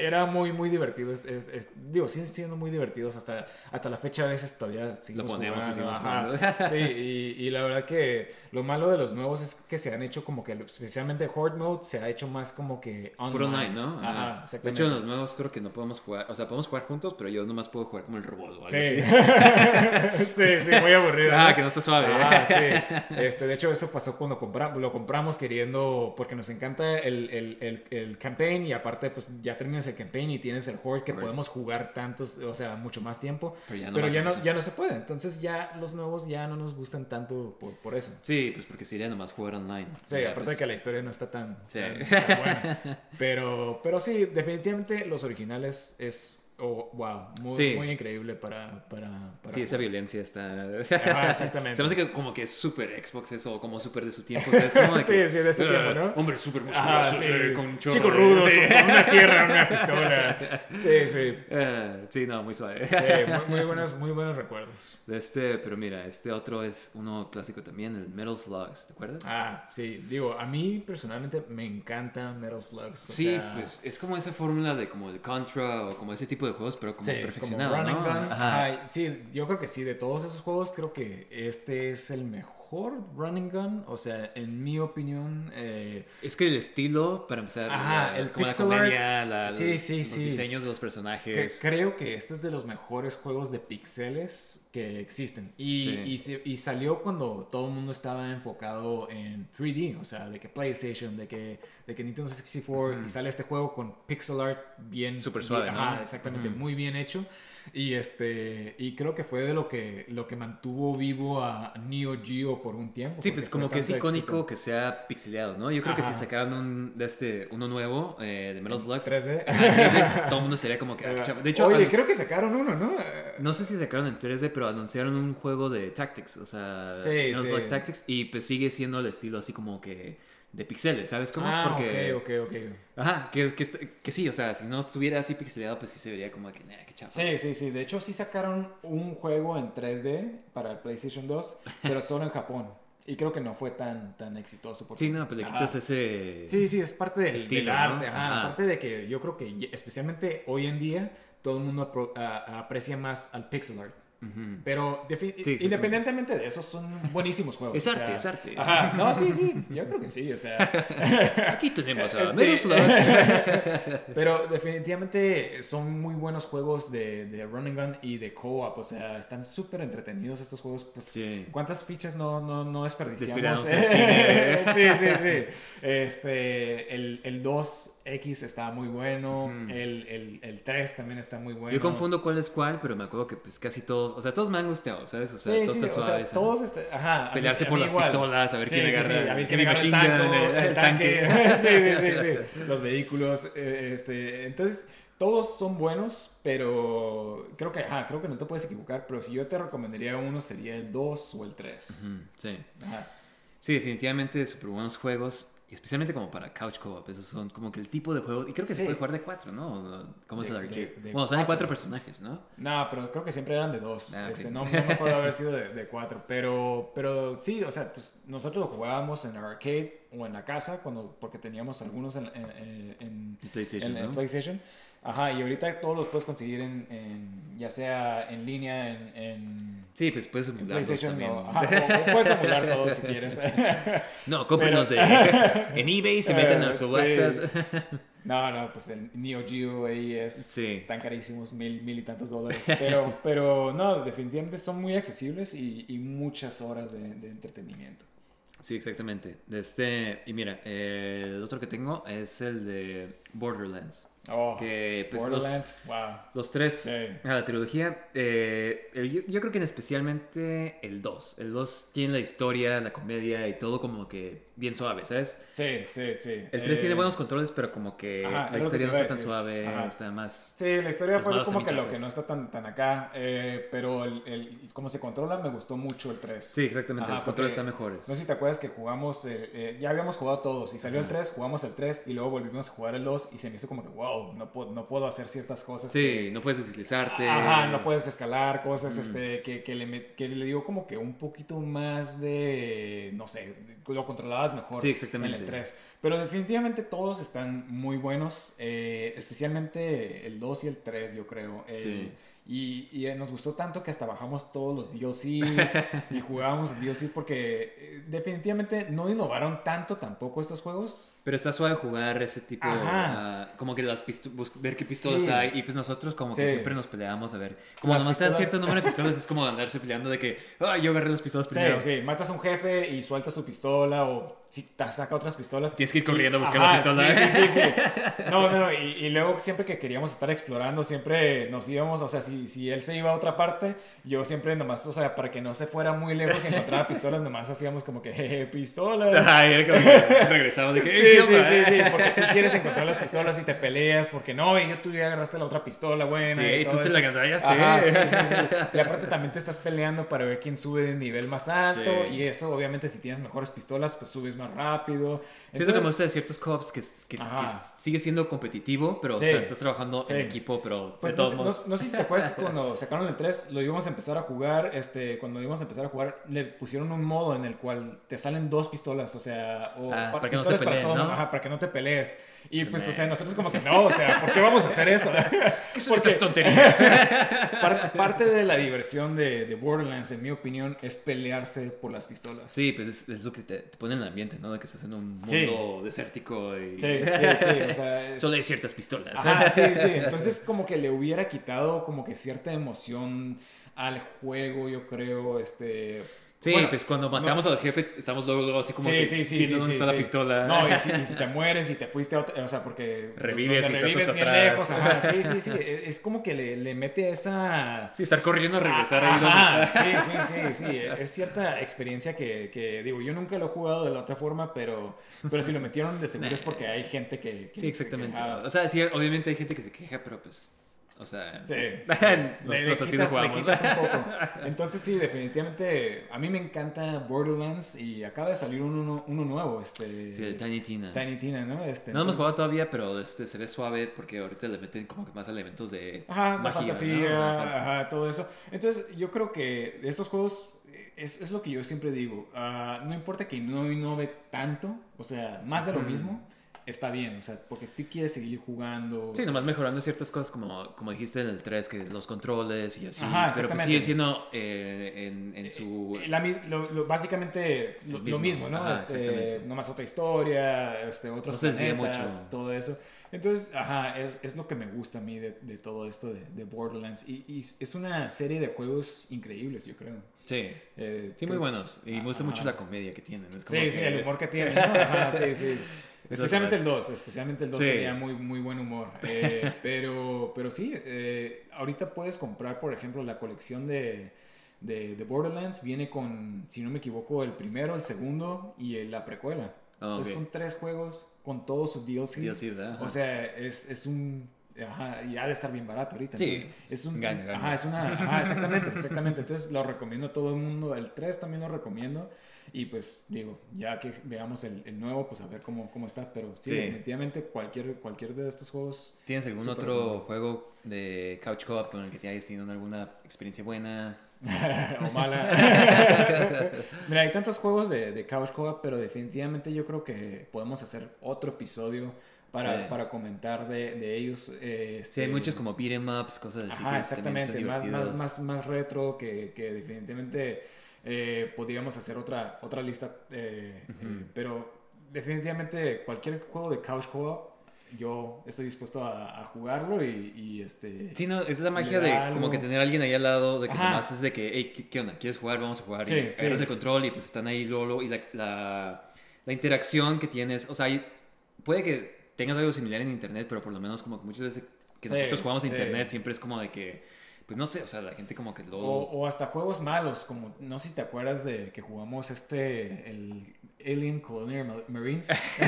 Era muy, muy divertido. Es, es- digo, siguen siendo muy divertidos. Hasta, hasta la fecha a veces todavía seguimos ponemos y jugando, ajá. Sí, y, y la verdad que lo malo de los nuevos es que se han hecho como que, especialmente Horde Mode, se ha hecho más como que online. Por online, ¿no? Ajá, Ajá. De hecho, en los nuevos creo que no podemos jugar, o sea, podemos jugar juntos, pero yo nomás puedo jugar como el robot o algo Sí. así. sí, sí, muy aburrido. Ah, ¿no? que no está suave. Ah, sí. Este, de hecho, eso pasó cuando compramos, lo compramos queriendo, porque nos encanta el, el, el, el campaign y aparte, pues ya terminas el campaign y tienes el horde que podemos jugar tantos, o sea, mucho más tiempo. Pero ya Pero ya no, ya no se puede. Entonces ya los nuevos ya no nos gustan tanto por, por eso. Sí, pues porque sería nomás jugar online. Sí, Ya, aparte pues, de que la historia no está tan, Sí. tan- tan buena. Pero, pero sí, definitivamente los originales es, oh, wow, muy, Sí. muy increíble para, para, para Sí, esa violencia está... Ajá, exactamente. Se me hace que como que es súper Xbox eso, como súper de su tiempo, o sea, es como de que... Sí, sí, de ese "Ah, tiempo, ¿no? Hombre súper musculoso, sí. sí, con chorro Chicos rudos, sí. con, con una sierra, una pistola. Sí, sí. Ah, sí, no, muy suave. Muy, muy buenos, muy buenos recuerdos. Este, pero mira, este otro es uno clásico también, el Metal Slugs, ¿te acuerdas? Ah, sí. Digo, a mí personalmente me encanta Metal Slugs. sí, sea, pues es como esa fórmula de como el Contra o como ese tipo de juegos, pero como sí, perfeccionado, como run ¿no? and gun. Ajá. Ajá, sí, yo creo que sí, de todos esos juegos, creo que este es el mejor running gun. O sea, en mi opinión, eh, Es que el estilo, para empezar, Ajá, la- el como la comedia, la- Sí, sí, los diseños de los que- personajes. creo que este es de los mejores juegos de pixeles que existen. Y, Sí. y, se- y salió cuando todo el mundo estaba enfocado en 3D, o sea, de que PlayStation, de que, de que Nintendo 64, y sale este juego con pixel art bien... Súper bien- suave, ¿no? ajá, exactamente, muy bien hecho. Y, este, y creo que fue de lo que, lo que mantuvo vivo a Neo Geo por un tiempo. Sí, pues como que es icónico éxito. que sea pixeleado, ¿no? Yo creo que si Ajá. sacaran un, de este, uno nuevo eh, de Metal Slugs, 3D. ajá, entonces todo el mundo estaría como que... ah. De hecho, Oye, creo que sacaron uno, ¿no? no sé si sacaron en 3D, pero anunciaron un juego de Tactics, o sea, Sí, Metal sí. Slugs Tactics, y pues sigue siendo el estilo así como que de pixeles, ¿sabes cómo? Ah, Porque... ok, ok, ok. Ajá, que, que, que sí, o sea, si no estuviera así pixeleado, pues sí se vería como que, nah, qué chafa. Sí, sí, sí. De hecho, sí sacaron un juego en 3D para el PlayStation 2, pero solo en Japón. Y creo que no fue tan, tan exitoso. Porque, Sí, no, pues le Ajá. quitas ese... Sí, sí, es parte del, Estilo, del ¿no? arte. ajá. Ajá. Aparte de que yo creo que, especialmente hoy en día, todo el mundo aprecia más al pixel art. Pero independientemente de eso, son buenísimos juegos. Es o arte, sea, es arte. Ajá, no, sí, sí, yo creo que sí, o sea. Aquí tenemos a Sí. Pero definitivamente son muy buenos juegos de, de running gun y de co-op. O sea, están súper entretenidos estos juegos. Pues, Sí. ¿Cuántas fichas no, no, no desperdiciamos? Sí, sí, sí. Este, el, el 2X está muy bueno, el, el, el, 3 también está muy bueno. Yo confundo cuál es cuál, pero me acuerdo que pues casi todos, o sea, todos me han gustado, ¿sabes? O sea, todos sí, están suaves. O sea, todos, este, ajá. Pelearse por las pistolas, a ver quién agarra, a ver quién agarra el, tanque, el, tanque. sí, sí, sí, Los vehículos, eh, este, entonces todos son buenos, pero creo que, ajá, creo que no te puedes equivocar, pero si yo te recomendaría uno sería el 2 o el 3. sí. Sí, definitivamente súper buenos juegos, y especialmente como para couch co-op, esos son como que el tipo de juegos, y creo que se puede jugar de cuatro, ¿no? ¿Cómo es el arcade? bueno, son de cuatro personajes, ¿no? No, pero creo que siempre eran de dos. Ah, este, no, no me puede haber sido de, de, cuatro, pero, pero sí, o sea, pues nosotros lo jugábamos en arcade o en la casa, cuando, porque teníamos algunos en, en, en PlayStation. En, PlayStation. Ajá, y ahorita todos los puedes conseguir en, ya sea en línea, en... sí, pues puedes emular también. puedes emular todo si quieres. no, cómprenos de, en eBay, se meten a subastas. No, no, pues el Neo Geo ahí es tan carísimos, mil, mil y tantos dólares. Pero, pero no, definitivamente son muy accesibles y, y muchas horas de, de entretenimiento. Sí, exactamente. Este, y mira, el otro que tengo es el de Borderlands. Oh, que, pues, Borderlands, los, wow. Los tres, la trilogía, eh, yo, yo, creo que en especialmente el 2. El 2 tiene la historia, la comedia y todo como que bien suave, ¿sabes? Sí, sí, sí. El 3 tiene eh, buenos controles, pero como que la historia no está tan suave, está más... Sí, la historia fue como que lo que no está tan, tan acá, eh, pero el, el, cómo se controla me gustó mucho el 3. Sí, exactamente, los controles están mejores. No sé si te acuerdas que jugamos, ya habíamos jugado todos y salió el 3, jugamos el 3 y luego volvimos a jugar el 2 y se me hizo como que, wow no puedo, no puedo hacer ciertas cosas. Sí, no puedes deslizarte. Ajá, no puedes escalar, cosas mm. este, que, que, le, que le digo como que un poquito más de, no sé, lo controlabas mejor sí, exactamente. en el 3. Pero definitivamente todos están muy buenos, eh, especialmente el 2 y el 3, yo creo. Eh, sí. Y, y, nos gustó tanto que hasta bajamos todos los DLCs y jugábamos DLCs porque eh, definitivamente no innovaron tanto tampoco estos juegos. Pero está suave jugar ese tipo, uh, como que las ver qué pistolas hay. Y pues nosotros como que siempre nos peleamos a ver. Como las nomás pistolas... cierto número de pistolas es como andarse peleando de que, ah, yo agarré las pistolas primero. Sí, sí, matas a un jefe y sueltas su pistola o si te saca otras pistolas. Tienes que ir corriendo a buscar la pistola. Sí, sí, sí. No, no, y, y, luego siempre que queríamos estar explorando, siempre nos íbamos, o sea, si, si él se iba a otra parte, yo siempre nomás, o sea, para que no se fuera muy lejos y encontraba pistolas, nomás hacíamos como que, jeje, pistolas. Ay, como que regresamos de que, sí, sí, sí, sí, porque tú quieres encontrar las pistolas y te peleas, porque no, y yo tú ya agarraste la otra pistola, bueno. Sí, y, tú te la gandaste. Sí, sí, sí. Y aparte también te estás peleando para ver quién sube de nivel más alto, y eso, obviamente, si tienes mejores pistolas, pues subes más rápido. Entonces, es que me gusta de ciertos cops que, que, sigue siendo competitivo, pero o sea, estás trabajando en equipo, pero pues de todos no, modos. No, sé si te acuerdas que cuando sacaron el 3, lo íbamos a empezar a jugar, este, cuando íbamos a empezar a jugar, le pusieron un modo en el cual te salen dos pistolas, o sea, o ah, para, que no se peleen, ¿no? Ajá, para que no te pelees. Y pues, o sea, nosotros como que no, o sea, ¿por qué vamos a hacer eso? ¿Qué son esas tonterías? parte, de la diversión de, de, Borderlands, en mi opinión, es pelearse por las pistolas. Sí, pues es, lo que te, pone en el ambiente, ¿no? De que estás en un mundo desértico y... Sí, sí, sí, o sea... Solo hay ciertas pistolas. Ah, sí, sí, entonces como que le hubiera quitado como que cierta emoción al juego, yo creo, este Sí, pues cuando matamos al jefe estamos luego, luego así como sí, que sí, sí, sí, dónde está la pistola. No, y si, si, te mueres y te fuiste a otra, o sea, porque revives, y revives estás bien atrás. lejos, ajá, sí, sí, sí, es como que le, le mete esa Sí, estar corriendo a regresar ahí donde está. Sí, sí, sí, sí, es cierta experiencia que, que, digo, yo nunca lo he jugado de la otra forma, pero pero si lo metieron de seguro es porque hay gente que, Sí, exactamente. O sea, sí, obviamente hay gente que se queja, pero pues o sea, sí, nosotros así quitas, le quitas un poco. Entonces sí, definitivamente a mí me encanta Borderlands y acaba de salir uno, uno nuevo, este Sí, el Tiny Tina. Tiny Tina, ¿no? Este, no hemos jugado todavía, pero este se ve suave porque ahorita le meten como que más elementos de ajá, magia, fantasía, ajá, todo eso. Entonces, yo creo que estos juegos es, es lo que yo siempre digo, uh, no importa que no innove tanto, o sea, más de lo mismo está bien, o sea, porque tú quieres seguir jugando. Sí, nomás mejorando ciertas cosas como, como dijiste en el 3, que los controles y así. Ajá, pero pues sigue siendo eh, en, en, su... Eh, la, lo, básicamente lo mismo, lo mismo ¿no? Ajá, este, nomás otra historia, este, otros no planetas, mucho. todo eso. Entonces, ajá, es, es, lo que me gusta a mí de, de todo esto de, de Borderlands. Y, y, es una serie de juegos increíbles, yo creo. Sí, Eh, sí, muy buenos. Y me gusta mucho Ajá. la comedia que tienen. Es como Sí, que sí, el es- humor que tiene. ¿no? Ajá, sí, sí. Especialmente es el 2, especialmente el 2 Sí. tenía muy, muy buen humor. Eh, pero, pero sí, eh, ahorita puedes comprar, por ejemplo, la colección de, de, de Borderlands. Viene con, si no me equivoco, el primero, el segundo y la precuela. Ah, Entonces son tres juegos con todos sus DLC. DLC. O sea, es, es un... Ajá, y ha de estar bien barato ahorita. Sí, entonces, es un... gana, gana. Ajá, es una... Ajá, exactamente, exactamente. Entonces lo recomiendo a todo el mundo. El 3 también lo recomiendo. Y pues digo, ya que veamos el, el nuevo, pues a ver cómo, cómo está. Pero sí, Sí. definitivamente cualquier, cualquier de estos juegos... ¿Tienes algún otro bueno. juego de Couch Co-op con el que te hayas tenido alguna experiencia buena? o mala. Mira, hay tantos juegos de, de Couch Co-op, pero definitivamente yo creo que podemos hacer otro episodio para, Sí. para comentar de, de ellos. eh, Sí, hay este, muchos como beat 'em ups, cosas así Ajá, que exactamente, más, más, más, más retro que, que definitivamente eh, podríamos hacer otra, otra lista, eh, Ujú. eh, pero definitivamente cualquier juego de Couch Co-op, yo estoy dispuesto a, a jugarlo y, y, este... Sí, no, es la magia de da como algo. que tener a alguien ahí al lado, de que Ajá. nomás es de que, hey, ¿qué, qué onda? ¿Quieres jugar? Vamos a jugar. Sí, y sí. el control y pues están ahí luego, y la, la, la interacción que tienes, o sea, puede que tengas algo similar en internet, pero por lo menos como que muchas veces que Sí, nosotros jugamos a sí. internet siempre es como de que, pues no sé, o sea, la gente como que lo... O, o hasta juegos malos, como no sé si te acuerdas de que jugamos este, el Alien Colonial Ma- Marines. Sí,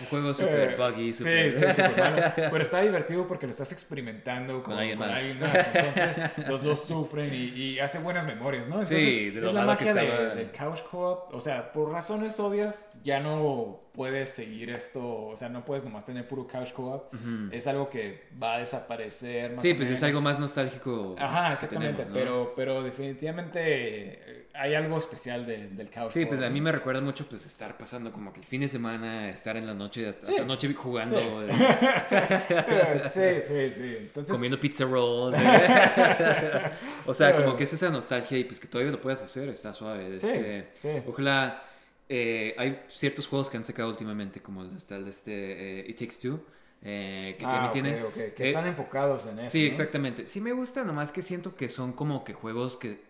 un juego súper Eh, buggy, Sí, súper... sí, súper malo. Pero está divertido porque lo estás experimentando con, alguien con más. alguien más. Entonces los dos sufren y, y hace buenas memorias, ¿no? Entonces, Sí, de lo es la malo que magia de- estaba. del couch co-op. O sea, por razones obvias ya no puedes seguir esto. O sea, no puedes nomás tener puro couch co-op. Ujú. Es algo que va a desaparecer. Más Sí, o pues es menos. algo más nostálgico. Ajá, exactamente, tenemos, ¿no? pero, pero definitivamente eh, hay algo especial de- del couch Sí, pues co-op, a mí me recuerda mucho pues estar pasando como que el fin de semana, estar en la noche, hasta, Sí. hasta noche jugando, Sí. eh, sí, sí, sí. Entonces, comiendo pizza rolls. eh. o sea, como que es esa nostalgia y pues que todavía lo puedes hacer, está suave. Este, sí. Ojalá, eh, hay ciertos juegos que han sacado últimamente, como el, de este eh, It Takes Two, eh, que Ah, también ok, tiene... ok, que están enfocados en eso. Sí, ¿no? exactamente. Sí me gusta, nomás que siento que son como que juegos que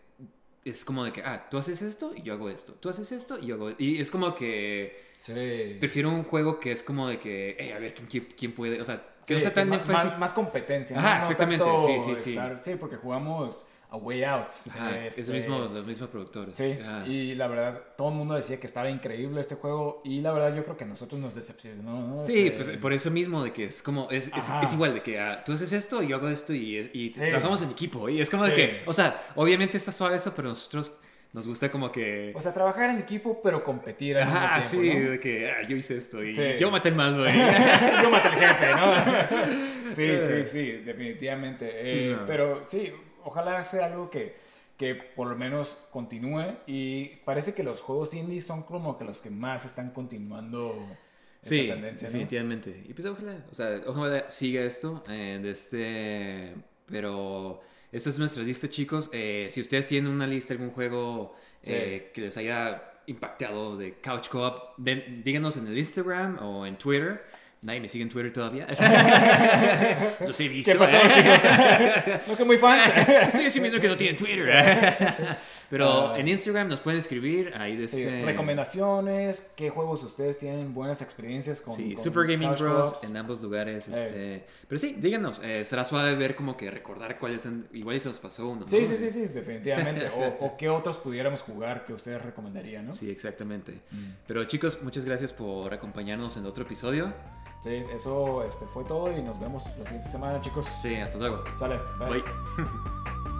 es como de que, ah, tú haces esto y yo hago esto. Tú haces esto y yo hago... Y es como que Sí. prefiero un juego que es como de que, hey, a ver, ¿quién, quién, quién puede? O sea, que no sea sí, tan más, más, más competencia. Ajá, ¿no? Exactamente, sí, sí, sí. estar- sí, porque jugamos A Way Out. Ajá, es este, el mismo, los mismos productores. Sí, Ajá. y la verdad, todo el mundo decía que estaba increíble este juego. Y la verdad, yo creo que a nosotros nos decepcionó. ¿no? Sí, Este, pues por eso mismo de que es como, es, es, es igual de que ah, tú haces esto y yo hago esto y, es- y Sí. trabajamos en equipo. Y es como de que, o sea, obviamente está suave eso, pero nosotros nos gusta como que... O sea, trabajar en equipo, pero competir al mismo Ajá, tiempo, sí, ¿no? de que ah, yo hice esto y Sí. yo maté al malo. güey. Yo maté al jefe, ¿no? sí, sí, sí, definitivamente. Sí, Eh, no. Pero sí, ojalá sea algo que, que por lo menos continúe. Y parece que los juegos indie son como que los que más están continuando esta Sí, tendencia, ¿no? definitivamente. Y pues ojalá, o sea, ojalá siga esto. eh, de este, pero esta es nuestra lista, chicos. Eh, si ustedes tienen una lista, algún juego Sí. eh, que les haya impactado de Couch Co-op, díganos en el Instagram o en Twitter. Nadie me sigue en Twitter todavía. Los he visto. ¿Qué pasó, ¿eh? chicos? no que muy fans. Estoy asumiendo que no tienen Twitter. Pero Ah. en Instagram nos pueden escribir ahí de Sí, este... recomendaciones, qué juegos ustedes tienen buenas experiencias con. Sí, con Super Gaming Couch Bros en ambos lugares. Eh. Este, pero sí, díganos, eh, será suave ver como que recordar cuáles han- igual se nos pasó uno. ¿no? Sí, sí, sí, sí, definitivamente. O, o qué otros pudiéramos jugar que ustedes recomendarían, ¿no? Sí, exactamente. Mm. Pero chicos, muchas gracias por acompañarnos en otro episodio. Sí, eso este, fue todo y nos vemos la siguiente semana, chicos. Sí, hasta luego. Sale, bye. Bye.